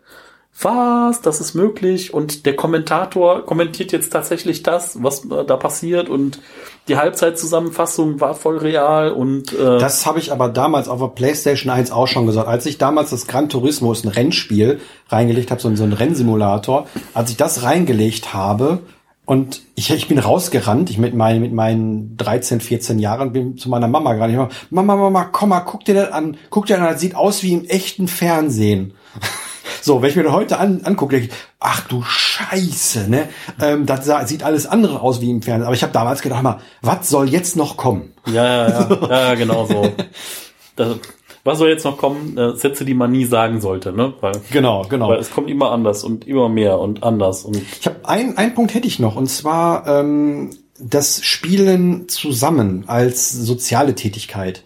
Speaker 4: Was? Das ist möglich? Und der Kommentator kommentiert jetzt tatsächlich das, was da passiert und die Halbzeitzusammenfassung war voll real und
Speaker 3: äh das habe ich aber damals auf der PlayStation 1 auch schon gesagt. Als ich damals das Gran Turismo, ist ein Rennspiel, reingelegt habe, so, so ein Rennsimulator, als ich das reingelegt habe, und ich, ich bin rausgerannt, ich mit meinen, mit meinen 13, 14 Jahren bin zu meiner Mama gerade. Ich war, Mama, Mama, komm mal, guck dir das an, guck dir das an, das sieht aus wie im echten Fernsehen. so, wenn ich mir das heute an, angucke, denke ich, ach du Scheiße, ne? Ähm, das sieht alles andere aus wie im Fernsehen. Aber ich habe damals gedacht, mal, was soll jetzt noch kommen?
Speaker 4: Ja, ja, ja, ja genau so. Das, was soll jetzt noch kommen? Äh, Sätze, die man nie sagen sollte, ne?
Speaker 3: Weil, genau, genau.
Speaker 4: Weil es kommt immer anders und immer mehr und anders. Und
Speaker 3: ich habe ein, ein Punkt hätte ich noch und zwar ähm, das Spielen zusammen als soziale Tätigkeit.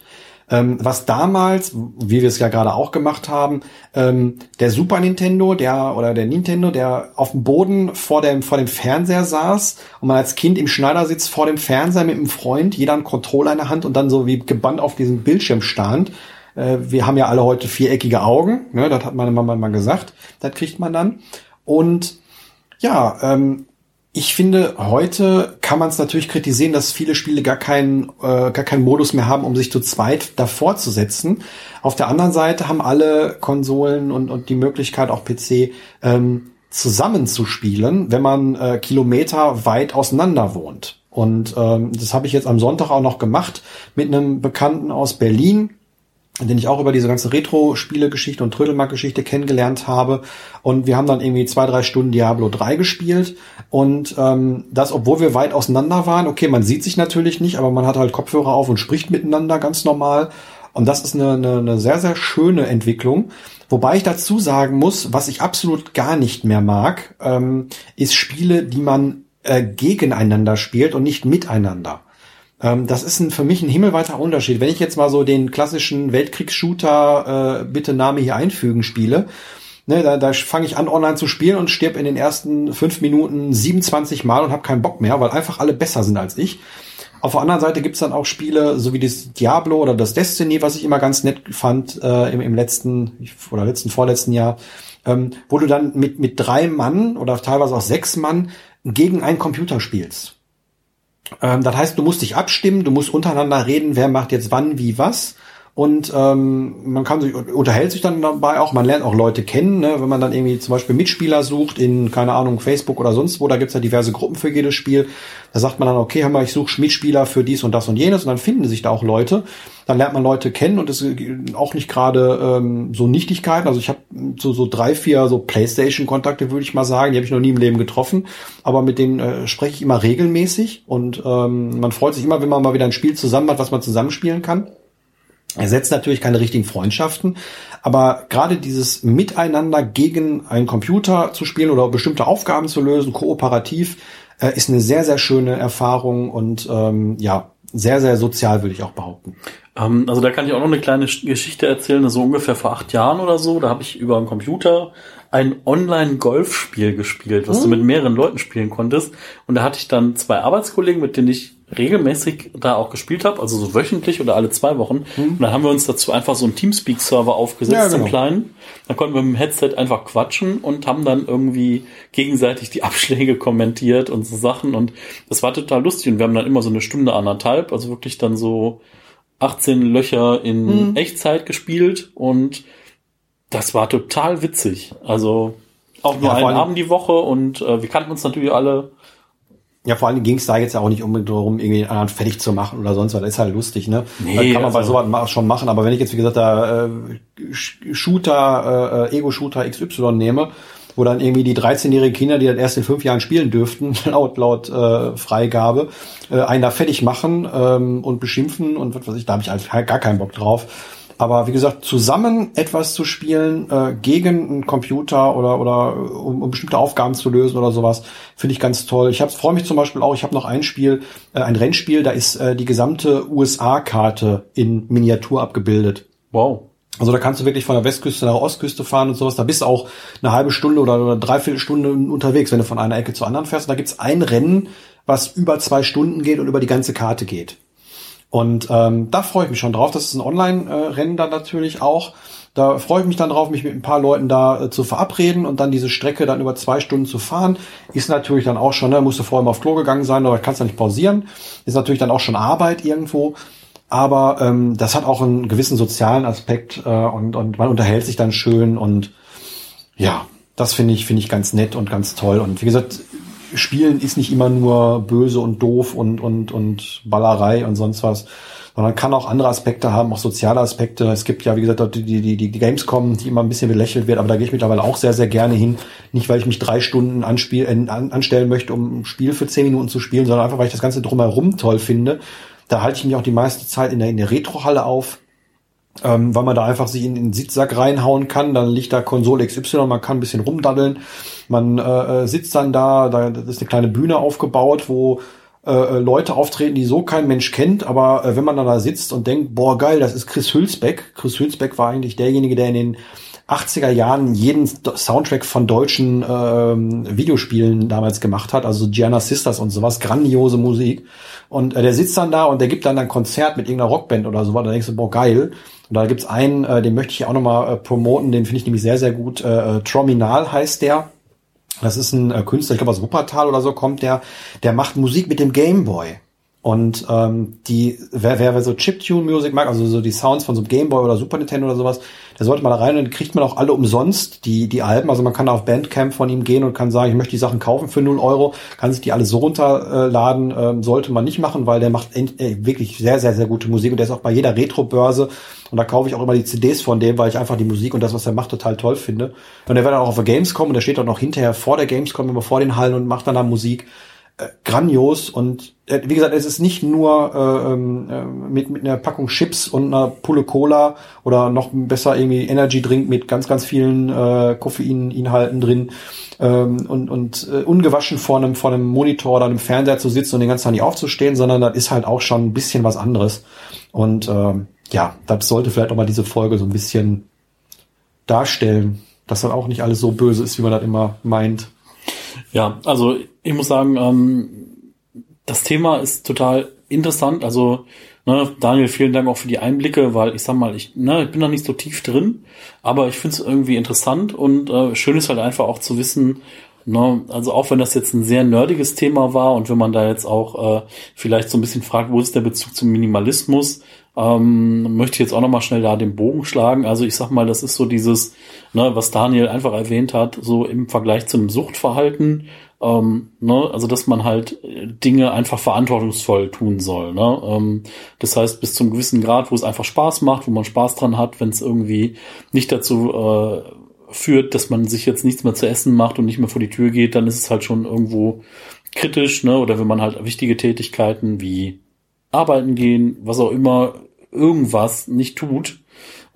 Speaker 3: Ähm, was damals, wie wir es ja gerade auch gemacht haben, ähm, der Super Nintendo, der oder der Nintendo, der auf dem Boden vor dem vor dem Fernseher saß und man als Kind im Schneidersitz vor dem Fernseher mit einem Freund, jeder einen Controller in der Hand und dann so wie gebannt auf diesem Bildschirm stand äh, wir haben ja alle heute viereckige Augen, ne, das hat meine Mama mal gesagt, das kriegt man dann. Und ja, ähm, ich finde, heute kann man es natürlich kritisieren, dass viele Spiele gar keinen, äh, gar keinen Modus mehr haben, um sich zu zweit davor zu setzen. Auf der anderen Seite haben alle Konsolen und, und die Möglichkeit, auch PC, ähm, zusammenzuspielen, wenn man äh, Kilometer weit auseinander wohnt. Und ähm, das habe ich jetzt am Sonntag auch noch gemacht mit einem Bekannten aus Berlin, den ich auch über diese ganze Retro-Spiele-Geschichte und Trödelmark-Geschichte kennengelernt habe. Und wir haben dann irgendwie zwei, drei Stunden Diablo 3 gespielt. Und ähm, das, obwohl wir weit auseinander waren, okay, man sieht sich natürlich nicht, aber man hat halt Kopfhörer auf und spricht miteinander ganz normal. Und das ist eine, eine, eine sehr, sehr schöne Entwicklung. Wobei ich dazu sagen muss, was ich absolut gar nicht mehr mag, ähm, ist Spiele, die man äh, gegeneinander spielt und nicht miteinander. Ähm, das ist ein, für mich ein himmelweiter Unterschied. Wenn ich jetzt mal so den klassischen Weltkriegsshooter äh, bitte Name hier einfügen spiele, ne, da, da fange ich an online zu spielen und stirb in den ersten fünf Minuten 27 Mal und habe keinen Bock mehr, weil einfach alle besser sind als ich. Auf der anderen Seite gibt's dann auch Spiele, so wie das Diablo oder das Destiny, was ich immer ganz nett fand äh, im, im letzten oder letzten, vorletzten Jahr, ähm, wo du dann mit, mit drei Mann oder teilweise auch sechs Mann gegen einen Computer spielst. Ähm, das heißt, du musst dich abstimmen, du musst untereinander reden, wer macht jetzt wann, wie, was. Und ähm, man kann sich unterhält sich dann dabei auch, man lernt auch Leute kennen, ne? wenn man dann irgendwie zum Beispiel Mitspieler sucht in, keine Ahnung, Facebook oder sonst wo, da gibt's ja diverse Gruppen für jedes Spiel. Da sagt man dann, okay, hör mal, ich suche Mitspieler für dies und das und jenes und dann finden sich da auch Leute. Dann lernt man Leute kennen und es auch nicht gerade ähm, so Nichtigkeiten. Also ich habe so, so drei, vier so Playstation-Kontakte, würde ich mal sagen, die habe ich noch nie im Leben getroffen. Aber mit denen äh, spreche ich immer regelmäßig und ähm, man freut sich immer, wenn man mal wieder ein Spiel zusammen hat, was man zusammenspielen kann. Er setzt natürlich keine richtigen Freundschaften, aber gerade dieses Miteinander gegen einen Computer zu spielen oder bestimmte Aufgaben zu lösen, kooperativ, äh, ist eine sehr, sehr schöne Erfahrung und ähm, ja, sehr, sehr sozial, würde ich auch behaupten.
Speaker 4: Ähm, also da kann ich auch noch eine kleine Geschichte erzählen, so ungefähr vor acht Jahren oder so. Da habe ich über einen Computer ein Online-Golfspiel gespielt, was hm. du mit mehreren Leuten spielen konntest. Und da hatte ich dann zwei Arbeitskollegen, mit denen ich regelmäßig da auch gespielt habe, also so wöchentlich oder alle zwei Wochen. Hm. Und dann haben wir uns dazu einfach so einen Teamspeak-Server aufgesetzt, ja, genau. einen kleinen. Da konnten wir mit dem Headset einfach quatschen und haben dann irgendwie gegenseitig die Abschläge kommentiert und so Sachen. Und das war total lustig. Und wir haben dann immer so eine Stunde, anderthalb, also wirklich dann so 18 Löcher in hm. Echtzeit gespielt und das war total witzig. Also auch nur ja, einen Abend die Woche und äh, wir kannten uns natürlich alle
Speaker 3: ja, vor allem ging es da jetzt ja auch nicht unbedingt darum, irgendwie einen anderen fertig zu machen oder sonst was. Das ist halt lustig, ne? Nee, kann man also, bei sowas schon machen. Aber wenn ich jetzt, wie gesagt, da äh, Shooter, äh, Ego-Shooter XY nehme, wo dann irgendwie die 13-jährigen Kinder, die das erst in fünf Jahren spielen dürften, laut, laut äh, Freigabe, äh, einen da fertig machen ähm, und beschimpfen und was weiß ich, da habe ich halt gar keinen Bock drauf. Aber wie gesagt, zusammen etwas zu spielen äh, gegen einen Computer oder oder um, um bestimmte Aufgaben zu lösen oder sowas, finde ich ganz toll. Ich freue mich zum Beispiel auch. Ich habe noch ein Spiel, äh, ein Rennspiel, da ist äh, die gesamte USA-Karte in Miniatur abgebildet.
Speaker 4: Wow.
Speaker 3: Also da kannst du wirklich von der Westküste nach der Ostküste fahren und sowas. Da bist du auch eine halbe Stunde oder, oder dreiviertel Stunde unterwegs, wenn du von einer Ecke zur anderen fährst. Und da gibt's ein Rennen, was über zwei Stunden geht und über die ganze Karte geht. Und ähm, da freue ich mich schon drauf. Das ist ein Online-Rennen dann natürlich auch. Da freue ich mich dann drauf, mich mit ein paar Leuten da äh, zu verabreden und dann diese Strecke dann über zwei Stunden zu fahren. Ist natürlich dann auch schon, ne, musst du vorher mal auf Klo gegangen sein, oder kannst du nicht pausieren. Ist natürlich dann auch schon Arbeit irgendwo. Aber ähm, das hat auch einen gewissen sozialen Aspekt äh, und, und man unterhält sich dann schön und ja, das finde ich, finde ich ganz nett und ganz toll. Und wie gesagt, Spielen ist nicht immer nur böse und doof und, und, und Ballerei und sonst was, sondern kann auch andere Aspekte haben, auch soziale Aspekte. Es gibt ja, wie gesagt, die, die, die, die Gamescom, die immer ein bisschen belächelt wird, aber da gehe ich mittlerweile auch sehr, sehr gerne hin. Nicht, weil ich mich drei Stunden anspiel, äh, an, anstellen möchte, um ein Spiel für zehn Minuten zu spielen, sondern einfach, weil ich das Ganze drumherum toll finde. Da halte ich mich auch die meiste Zeit in der, in der Retrohalle auf ähm, weil man da einfach sich in den Sitzsack reinhauen kann. Dann liegt da Konsole XY, man kann ein bisschen rumdaddeln. Man äh, äh sitzt dann da, da ist eine kleine Bühne aufgebaut, wo äh, äh, Leute auftreten, die so kein Mensch kennt, aber äh, wenn man dann da sitzt und denkt, boah geil, das ist Chris Hülsbeck. Chris Hülsbeck war eigentlich derjenige, der in den 80er Jahren jeden Soundtrack von deutschen ähm, Videospielen damals gemacht hat, also Gianna Sisters und sowas, grandiose Musik. Und äh, der sitzt dann da und der gibt dann ein Konzert mit irgendeiner Rockband oder sowas. Da denkst du, boah, geil. Und da gibt's einen, äh, den möchte ich auch nochmal äh, promoten, den finde ich nämlich sehr, sehr gut. Äh, äh, Trominal heißt der. Das ist ein äh, Künstler, ich glaube aus Wuppertal oder so kommt der. Der macht Musik mit dem Gameboy. Und ähm, die, wer, wer, wer so Chiptune-Music mag, also so die Sounds von so einem Gameboy oder Super Nintendo oder sowas, der sollte mal da rein und dann kriegt man auch alle umsonst, die, die Alben. Also man kann auf Bandcamp von ihm gehen und kann sagen, ich möchte die Sachen kaufen für 0 Euro, kann sich die alle so runterladen, ähm, sollte man nicht machen, weil der macht äh, wirklich sehr, sehr, sehr gute Musik und der ist auch bei jeder Retro-Börse und da kaufe ich auch immer die CDs von dem, weil ich einfach die Musik und das, was er macht, total toll finde. Und er wird dann auch auf der Gamescom und der steht auch noch hinterher vor der Gamescom, immer vor den Hallen und macht dann da Musik äh, grandios und äh, wie gesagt, es ist nicht nur äh, ähm, äh, mit, mit einer Packung Chips und einer Pulle Cola oder noch besser irgendwie Energy Drink mit ganz, ganz vielen äh, Koffeininhalten drin ähm, und, und äh, ungewaschen vor einem, vor einem Monitor oder einem Fernseher zu sitzen und den ganzen Tag nicht aufzustehen, sondern das ist halt auch schon ein bisschen was anderes. Und äh, ja, das sollte vielleicht auch mal diese Folge so ein bisschen darstellen, dass dann auch nicht alles so böse ist, wie man das immer meint.
Speaker 4: Ja, also ich muss sagen, ähm, das Thema ist total interessant. Also, ne, Daniel, vielen Dank auch für die Einblicke, weil ich sag mal, ich, ne, ich bin da nicht so tief drin, aber ich finde es irgendwie interessant und äh, schön ist halt einfach auch zu wissen, ne, also auch wenn das jetzt ein sehr nerdiges Thema war und wenn man da jetzt auch äh, vielleicht so ein bisschen fragt, wo ist der Bezug zum Minimalismus, Ähm, möchte ich jetzt auch noch mal schnell da den Bogen schlagen. Also ich sag mal, das ist so dieses, ne, was Daniel einfach erwähnt hat, so im Vergleich zu einem Suchtverhalten. Ähm, ne, also dass man halt Dinge einfach verantwortungsvoll tun soll. Ne? Ähm, das heißt, bis zum gewissen Grad, wo es einfach Spaß macht, wo man Spaß dran hat, wenn es irgendwie nicht dazu äh, führt, dass man sich jetzt nichts mehr zu essen macht und nicht mehr vor die Tür geht, dann ist es halt schon irgendwo kritisch, ne? Oder wenn man halt wichtige Tätigkeiten wie arbeiten gehen, was auch immer, irgendwas nicht tut,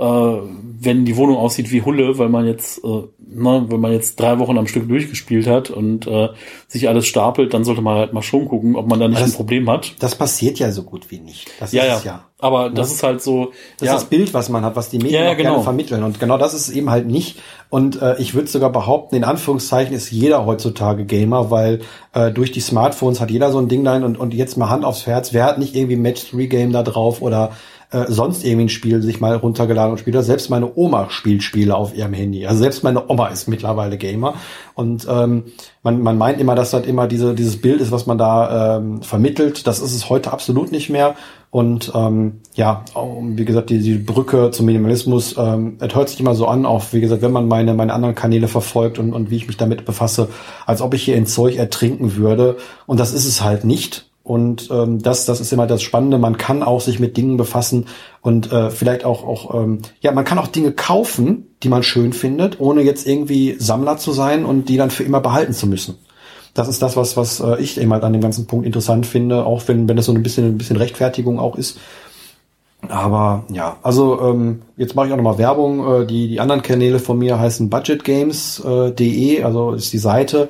Speaker 4: wenn die Wohnung aussieht wie Hulle, weil man jetzt, äh, ne, wenn man jetzt drei Wochen am Stück durchgespielt hat und äh, sich alles stapelt, dann sollte man halt mal schon gucken, ob man da nicht
Speaker 3: das,
Speaker 4: ein Problem hat.
Speaker 3: Das passiert ja so gut wie nicht.
Speaker 4: Das ja, ist ja. ja. Aber das ist halt so.
Speaker 3: Das ja. ist das Bild, was man hat, was die Medien
Speaker 4: ja, genau.
Speaker 3: gerne vermitteln. Und genau das ist eben halt nicht. Und äh, ich würde sogar behaupten, in Anführungszeichen ist jeder heutzutage Gamer, weil äh, durch die Smartphones hat jeder so ein Ding da und, und jetzt mal Hand aufs Herz, wer hat nicht irgendwie Match 3 Game da drauf oder äh, sonst irgendwie ein Spiel sich mal runtergeladen und spielt. Selbst meine Oma spielt Spiele auf ihrem Handy. Also selbst meine Oma ist mittlerweile Gamer. Und ähm, man, man meint immer, dass das immer diese, dieses Bild ist, was man da ähm, vermittelt. Das ist es heute absolut nicht mehr. Und ähm, ja, wie gesagt, die, die Brücke zum Minimalismus, ähm, es hört sich immer so an, auch wie gesagt, wenn man meine, meine anderen Kanäle verfolgt und, und wie ich mich damit befasse, als ob ich hier in Zeug ertrinken würde. Und das ist es halt nicht. Und ähm, das, das ist immer das Spannende. Man kann auch sich mit Dingen befassen und äh, vielleicht auch, auch ähm, ja, man kann auch Dinge kaufen, die man schön findet, ohne jetzt irgendwie Sammler zu sein und die dann für immer behalten zu müssen. Das ist das, was, was äh, ich eben halt an dem ganzen Punkt interessant finde, auch wenn, wenn das so ein bisschen, ein bisschen Rechtfertigung auch ist. Aber ja, also ähm, jetzt mache ich auch nochmal Werbung. Äh, die, die anderen Kanäle von mir heißen budgetgames.de, äh, also ist die Seite.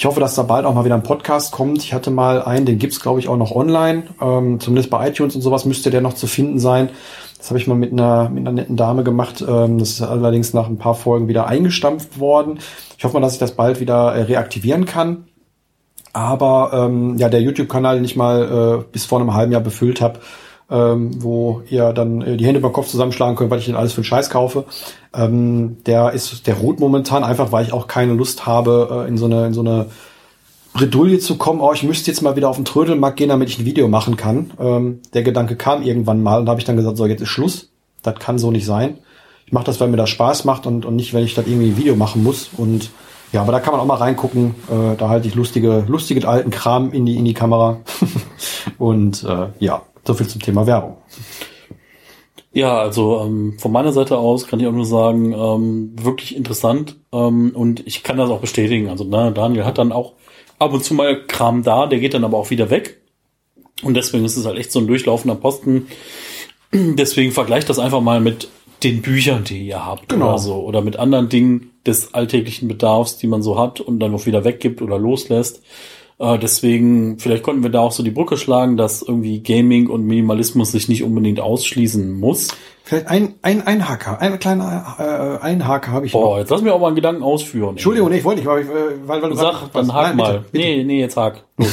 Speaker 3: Ich hoffe, dass da bald auch mal wieder ein Podcast kommt. Ich hatte mal einen, den gibt's glaube ich auch noch online. Ähm, zumindest bei iTunes und sowas müsste der noch zu finden sein. Das habe ich mal mit einer, mit einer netten Dame gemacht. Ähm, das ist allerdings nach ein paar Folgen wieder eingestampft worden. Ich hoffe mal, dass ich das bald wieder äh, reaktivieren kann. Aber ähm, ja, der YouTube-Kanal, den ich mal äh, bis vor einem halben Jahr befüllt habe, ähm, wo ihr dann äh, die Hände beim Kopf zusammenschlagen könnt, weil ich den alles für den Scheiß kaufe. Ähm, der ist, der ruht momentan einfach, weil ich auch keine Lust habe, äh, in so eine, in so eine Bredouille zu kommen, oh, ich müsste jetzt mal wieder auf den Trödelmarkt gehen, damit ich ein Video machen kann. Ähm, der Gedanke kam irgendwann mal und da habe ich dann gesagt, so, jetzt ist Schluss. Das kann so nicht sein. Ich mache das, weil mir das Spaß macht und, und nicht, wenn ich das irgendwie ein Video machen muss. Und ja, aber da kann man auch mal reingucken. Äh, da halte ich lustige, lustige alten Kram in die, in die Kamera. und äh, ja, so viel zum Thema Werbung.
Speaker 4: Ja, also ähm, von meiner Seite aus kann ich auch nur sagen, ähm, wirklich interessant ähm, und ich kann das auch bestätigen. Also ne, Daniel hat dann auch ab und zu mal Kram da, der geht dann aber auch wieder weg und deswegen ist es halt echt so ein durchlaufender Posten. Deswegen vergleicht das einfach mal mit den Büchern, die ihr habt
Speaker 3: genau.
Speaker 4: oder so oder mit anderen Dingen des alltäglichen Bedarfs, die man so hat und dann auch wieder weggibt oder loslässt. Äh, deswegen, vielleicht konnten wir da auch so die Brücke schlagen, dass irgendwie Gaming und Minimalismus sich nicht unbedingt ausschließen muss.
Speaker 3: Vielleicht ein, ein Einhaker, ein kleiner äh, Einhaker habe ich
Speaker 4: Boah,
Speaker 3: noch.
Speaker 4: jetzt lass mir auch mal einen Gedanken ausführen.
Speaker 3: Entschuldigung, nee, ich wollte nicht, weil, weil, weil du
Speaker 4: Sag, dann hak Nein, mal. Bitte, bitte. Nee, nee, jetzt hak.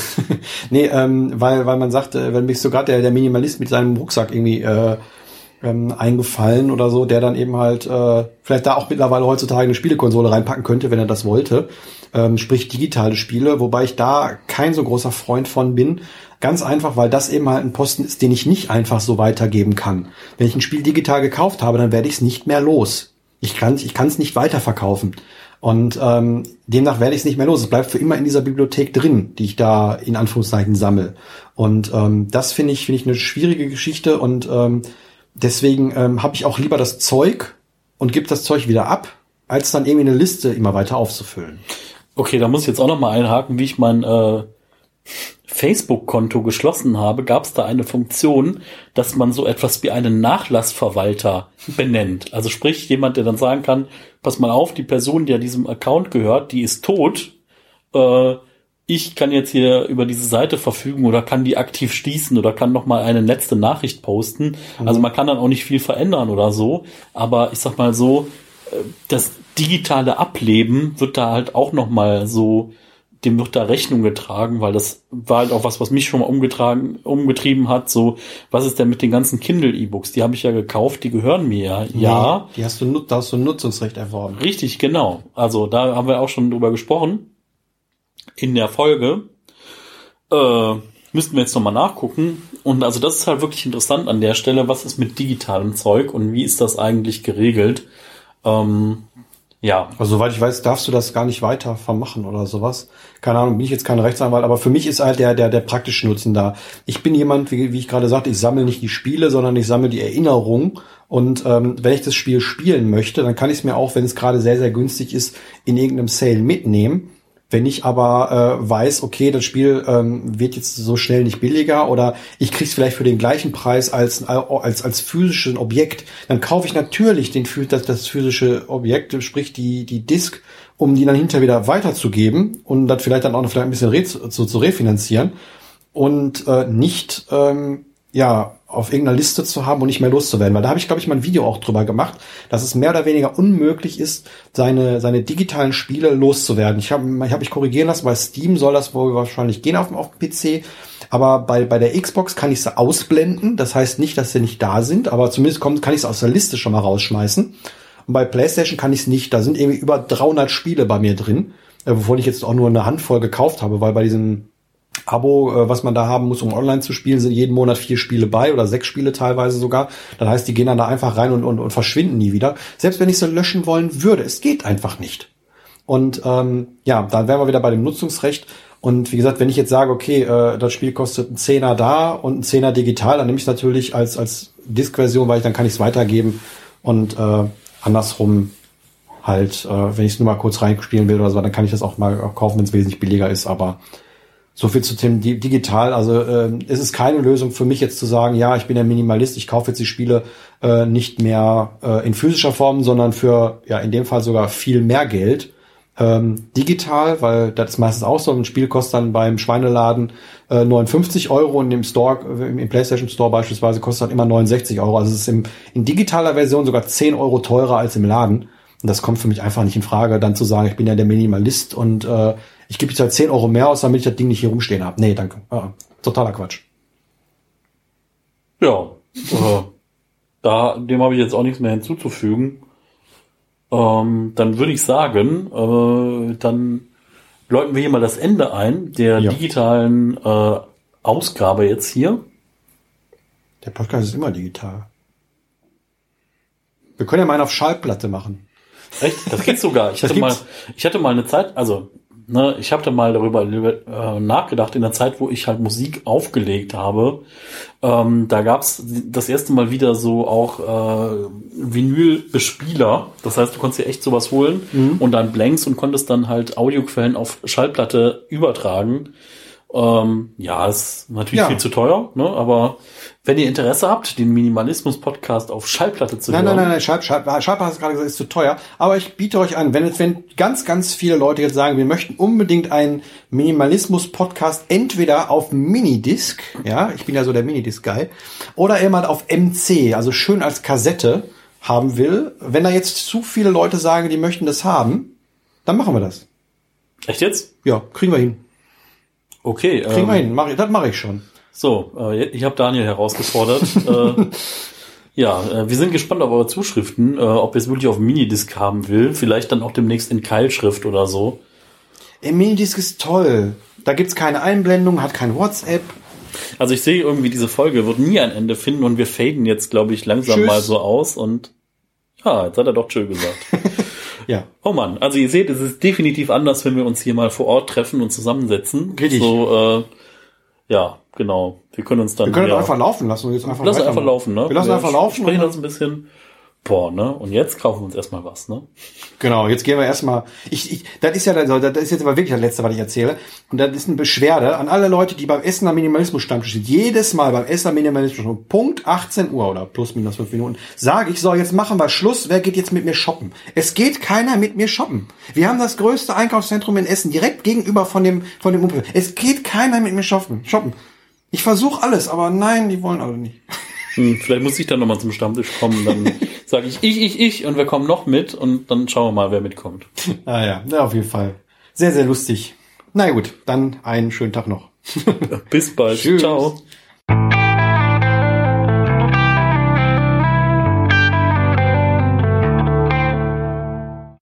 Speaker 3: Nee, ähm, weil, weil man sagt, wenn mich so gerade der, der Minimalist mit seinem Rucksack irgendwie äh, ähm, eingefallen oder so, der dann eben halt äh, vielleicht da auch mittlerweile heutzutage eine Spielekonsole reinpacken könnte, wenn er das wollte ähm, sprich digitale Spiele, wobei ich da kein so großer Freund von bin. Ganz einfach, weil das eben halt ein Posten ist, den ich nicht einfach so weitergeben kann. Wenn ich ein Spiel digital gekauft habe, dann werde ich es nicht mehr los. Ich kann ich kann es nicht weiterverkaufen. Und ähm, demnach werde ich es nicht mehr los. Es bleibt für immer in dieser Bibliothek drin, die ich da in Anführungszeichen sammel. Und ähm, das finde ich finde ich eine schwierige Geschichte und ähm, deswegen ähm, habe ich auch lieber das Zeug und gebe das Zeug wieder ab, als dann irgendwie eine Liste immer weiter aufzufüllen.
Speaker 4: Okay, da muss ich jetzt auch noch mal einhaken, wie ich mein äh, Facebook-Konto geschlossen habe, gab es da eine Funktion, dass man so etwas wie einen Nachlassverwalter benennt. Also sprich, jemand, der dann sagen kann, pass mal auf, die Person, die diesem Account gehört, die ist tot. Äh, ich kann jetzt hier über diese Seite verfügen oder kann die aktiv schließen oder kann noch mal eine letzte Nachricht posten. Mhm. Also man kann dann auch nicht viel verändern oder so. Aber ich sag mal so, äh, das digitale Ableben wird da halt auch noch mal so dem wird da Rechnung getragen, weil das war halt auch was, was mich schon mal umgetragen, umgetrieben hat. So, was ist denn mit den ganzen Kindle-E-Books? Die habe ich ja gekauft, die gehören mir ja. Ja.
Speaker 3: Die hast du, da hast du ein Nutzungsrecht erworben.
Speaker 4: Richtig, genau. Also da haben wir auch schon drüber gesprochen in der Folge. Äh, Müssten wir jetzt nochmal nachgucken. Und also das ist halt wirklich interessant an der Stelle. Was ist mit digitalem Zeug und wie ist das eigentlich geregelt? Ähm, ja.
Speaker 3: Also soweit ich weiß, darfst du das gar nicht weiter vermachen oder sowas. Keine Ahnung, bin ich jetzt kein Rechtsanwalt, aber für mich ist halt der, der, der praktische Nutzen da. Ich bin jemand, wie, wie ich gerade sagte, ich sammle nicht die Spiele, sondern ich sammle die Erinnerung. Und ähm, wenn ich das Spiel spielen möchte, dann kann ich es mir auch, wenn es gerade sehr, sehr günstig ist, in irgendeinem Sale mitnehmen. Wenn ich aber äh, weiß, okay, das Spiel ähm, wird jetzt so schnell nicht billiger oder ich krieg's vielleicht für den gleichen Preis als als als physisches Objekt, dann kaufe ich natürlich den das, das physische Objekt, sprich die die Disk, um die dann hinterher wieder weiterzugeben und das vielleicht dann auch noch vielleicht ein bisschen re zu, zu refinanzieren und äh, nicht ähm, ja auf irgendeiner Liste zu haben und nicht mehr loszuwerden. Weil da habe ich, glaube ich, mal ein Video auch drüber gemacht, dass es mehr oder weniger unmöglich ist, seine, seine digitalen Spiele loszuwerden. Ich habe ich hab mich korrigieren lassen, bei Steam soll das wohl wahrscheinlich gehen auf, auf dem PC. Aber bei, bei der Xbox kann ich sie ausblenden. Das heißt nicht, dass sie nicht da sind, aber zumindest kommt, kann ich sie aus der Liste schon mal rausschmeißen. Und bei PlayStation kann ich es nicht. Da sind irgendwie über 300 Spiele bei mir drin, äh, wovon ich jetzt auch nur eine Handvoll gekauft habe, weil bei diesen Abo, äh, was man da haben muss, um online zu spielen, sind jeden Monat vier Spiele bei oder sechs Spiele teilweise sogar. Das heißt, die gehen dann da einfach rein und, und, und verschwinden nie wieder. Selbst wenn ich sie löschen wollen würde, es geht einfach nicht. Und ähm, ja, dann wären wir wieder bei dem Nutzungsrecht. Und wie gesagt, wenn ich jetzt sage, okay, äh, das Spiel kostet einen Zehner da und einen Zehner digital, dann nehme ich es natürlich als, als Disk-Version, weil ich dann kann ich es weitergeben. Und äh, andersrum halt, äh, wenn ich es nur mal kurz reinspielen will oder so, dann kann ich das auch mal kaufen, wenn es wesentlich billiger ist. Aber so viel zu Themen digital. Also äh, es ist keine Lösung für mich jetzt zu sagen, ja, ich bin der Minimalist, ich kaufe jetzt die Spiele äh, nicht mehr äh, in physischer Form, sondern für ja in dem Fall sogar viel mehr Geld. Ähm, digital, weil das ist meistens auch so, ein Spiel kostet dann beim Schweineladen äh, 59 Euro und im Store, im PlayStation Store beispielsweise kostet dann immer 69 Euro. Also es ist im, in digitaler Version sogar 10 Euro teurer als im Laden. Und das kommt für mich einfach nicht in Frage, dann zu sagen, ich bin ja der Minimalist und äh, ich gebe jetzt halt 10 Euro mehr aus, damit ich das Ding nicht hier rumstehen habe. Nee, danke. Ah, totaler Quatsch.
Speaker 4: Ja, äh, da, dem habe ich jetzt auch nichts mehr hinzuzufügen. Ähm, dann würde ich sagen, äh, dann läuten wir hier mal das Ende ein der ja. digitalen äh, Ausgabe jetzt hier.
Speaker 3: Der Podcast ist immer digital. Wir können ja mal einen auf Schallplatte machen.
Speaker 4: Echt? Das geht sogar. Ich hatte mal, ich hatte mal eine Zeit, also ne, ich habe da mal darüber äh, nachgedacht, in der Zeit, wo ich halt Musik aufgelegt habe. Ähm, da gab's das erste Mal wieder so auch äh, Vinylbespieler. Das heißt, du konntest dir echt sowas holen mhm. und dann Blanks und konntest dann halt Audioquellen auf Schallplatte übertragen. Ähm, ja, ist natürlich ja. viel zu teuer, ne? aber wenn ihr Interesse habt, den Minimalismus-Podcast auf Schallplatte zu
Speaker 3: nein,
Speaker 4: hören.
Speaker 3: Nein, nein, nein, Schall, Schall, Schallplatte hast du gerade gesagt, ist zu teuer. Aber ich biete euch an, wenn jetzt, wenn ganz, ganz viele Leute jetzt sagen, wir möchten unbedingt einen Minimalismus-Podcast entweder auf Minidisc, ja, ich bin ja so der Minidisc-Guy, oder jemand auf MC, also schön als Kassette haben will. Wenn da jetzt zu viele Leute sagen, die möchten das haben, dann machen wir das.
Speaker 4: Echt jetzt?
Speaker 3: Ja, kriegen wir hin.
Speaker 4: Okay.
Speaker 3: Kriegen ähm, wir hin, mach, das mache ich schon.
Speaker 4: So, äh, ich habe Daniel herausgefordert. äh, ja, äh, wir sind gespannt auf eure Zuschriften, äh, ob ihr es wirklich auf Minidisc haben will. Vielleicht dann auch demnächst in Keilschrift oder so.
Speaker 3: Der Minidisc ist toll. Da gibt's keine Einblendung, hat kein WhatsApp.
Speaker 4: Also ich sehe irgendwie, diese Folge wird nie ein Ende finden und wir faden jetzt, glaube ich, langsam Tschüss. mal so aus und ja, jetzt hat er doch tschö gesagt.
Speaker 3: ja.
Speaker 4: Oh man, also ihr seht, es ist definitiv anders, wenn wir uns hier mal vor Ort treffen und zusammensetzen.
Speaker 3: Richtig.
Speaker 4: So, äh, ja, Genau. Wir können uns dann.
Speaker 3: Wir können
Speaker 4: ja,
Speaker 3: einfach laufen lassen und jetzt einfach.
Speaker 4: Lass einfach laufen, ne?
Speaker 3: Wir lassen wir einfach laufen.
Speaker 4: Sprechen uns ein bisschen. Boah, ne? Und jetzt kaufen wir uns erstmal was, ne?
Speaker 3: Genau, jetzt gehen wir erstmal. Ich, ich, das ist ja, das ist jetzt aber wirklich das Letzte, was ich erzähle. Und das ist eine Beschwerde an alle Leute, die beim Essen am Minimalismus Stammtisch sind. Jedes Mal beim Essen am Minimalismus Punkt 18 Uhr oder plus minus 5 Minuten sage ich, so, jetzt machen wir Schluss. Wer geht jetzt mit mir shoppen? Es geht keiner mit mir shoppen. Wir haben das größte Einkaufszentrum in Essen direkt gegenüber von dem, von dem Umfeld. Es geht keiner mit mir shoppen. shoppen. Ich versuche alles, aber nein, die wollen alle nicht.
Speaker 4: Hm, vielleicht muss ich dann nochmal zum Stammtisch kommen. Dann sage ich ich, ich, ich und wir kommen noch mit und dann schauen wir mal, wer mitkommt.
Speaker 3: Ah ja, ja auf jeden Fall. Sehr, sehr lustig. Na gut, dann einen schönen Tag noch.
Speaker 4: Bis bald. Tschüss. Ciao.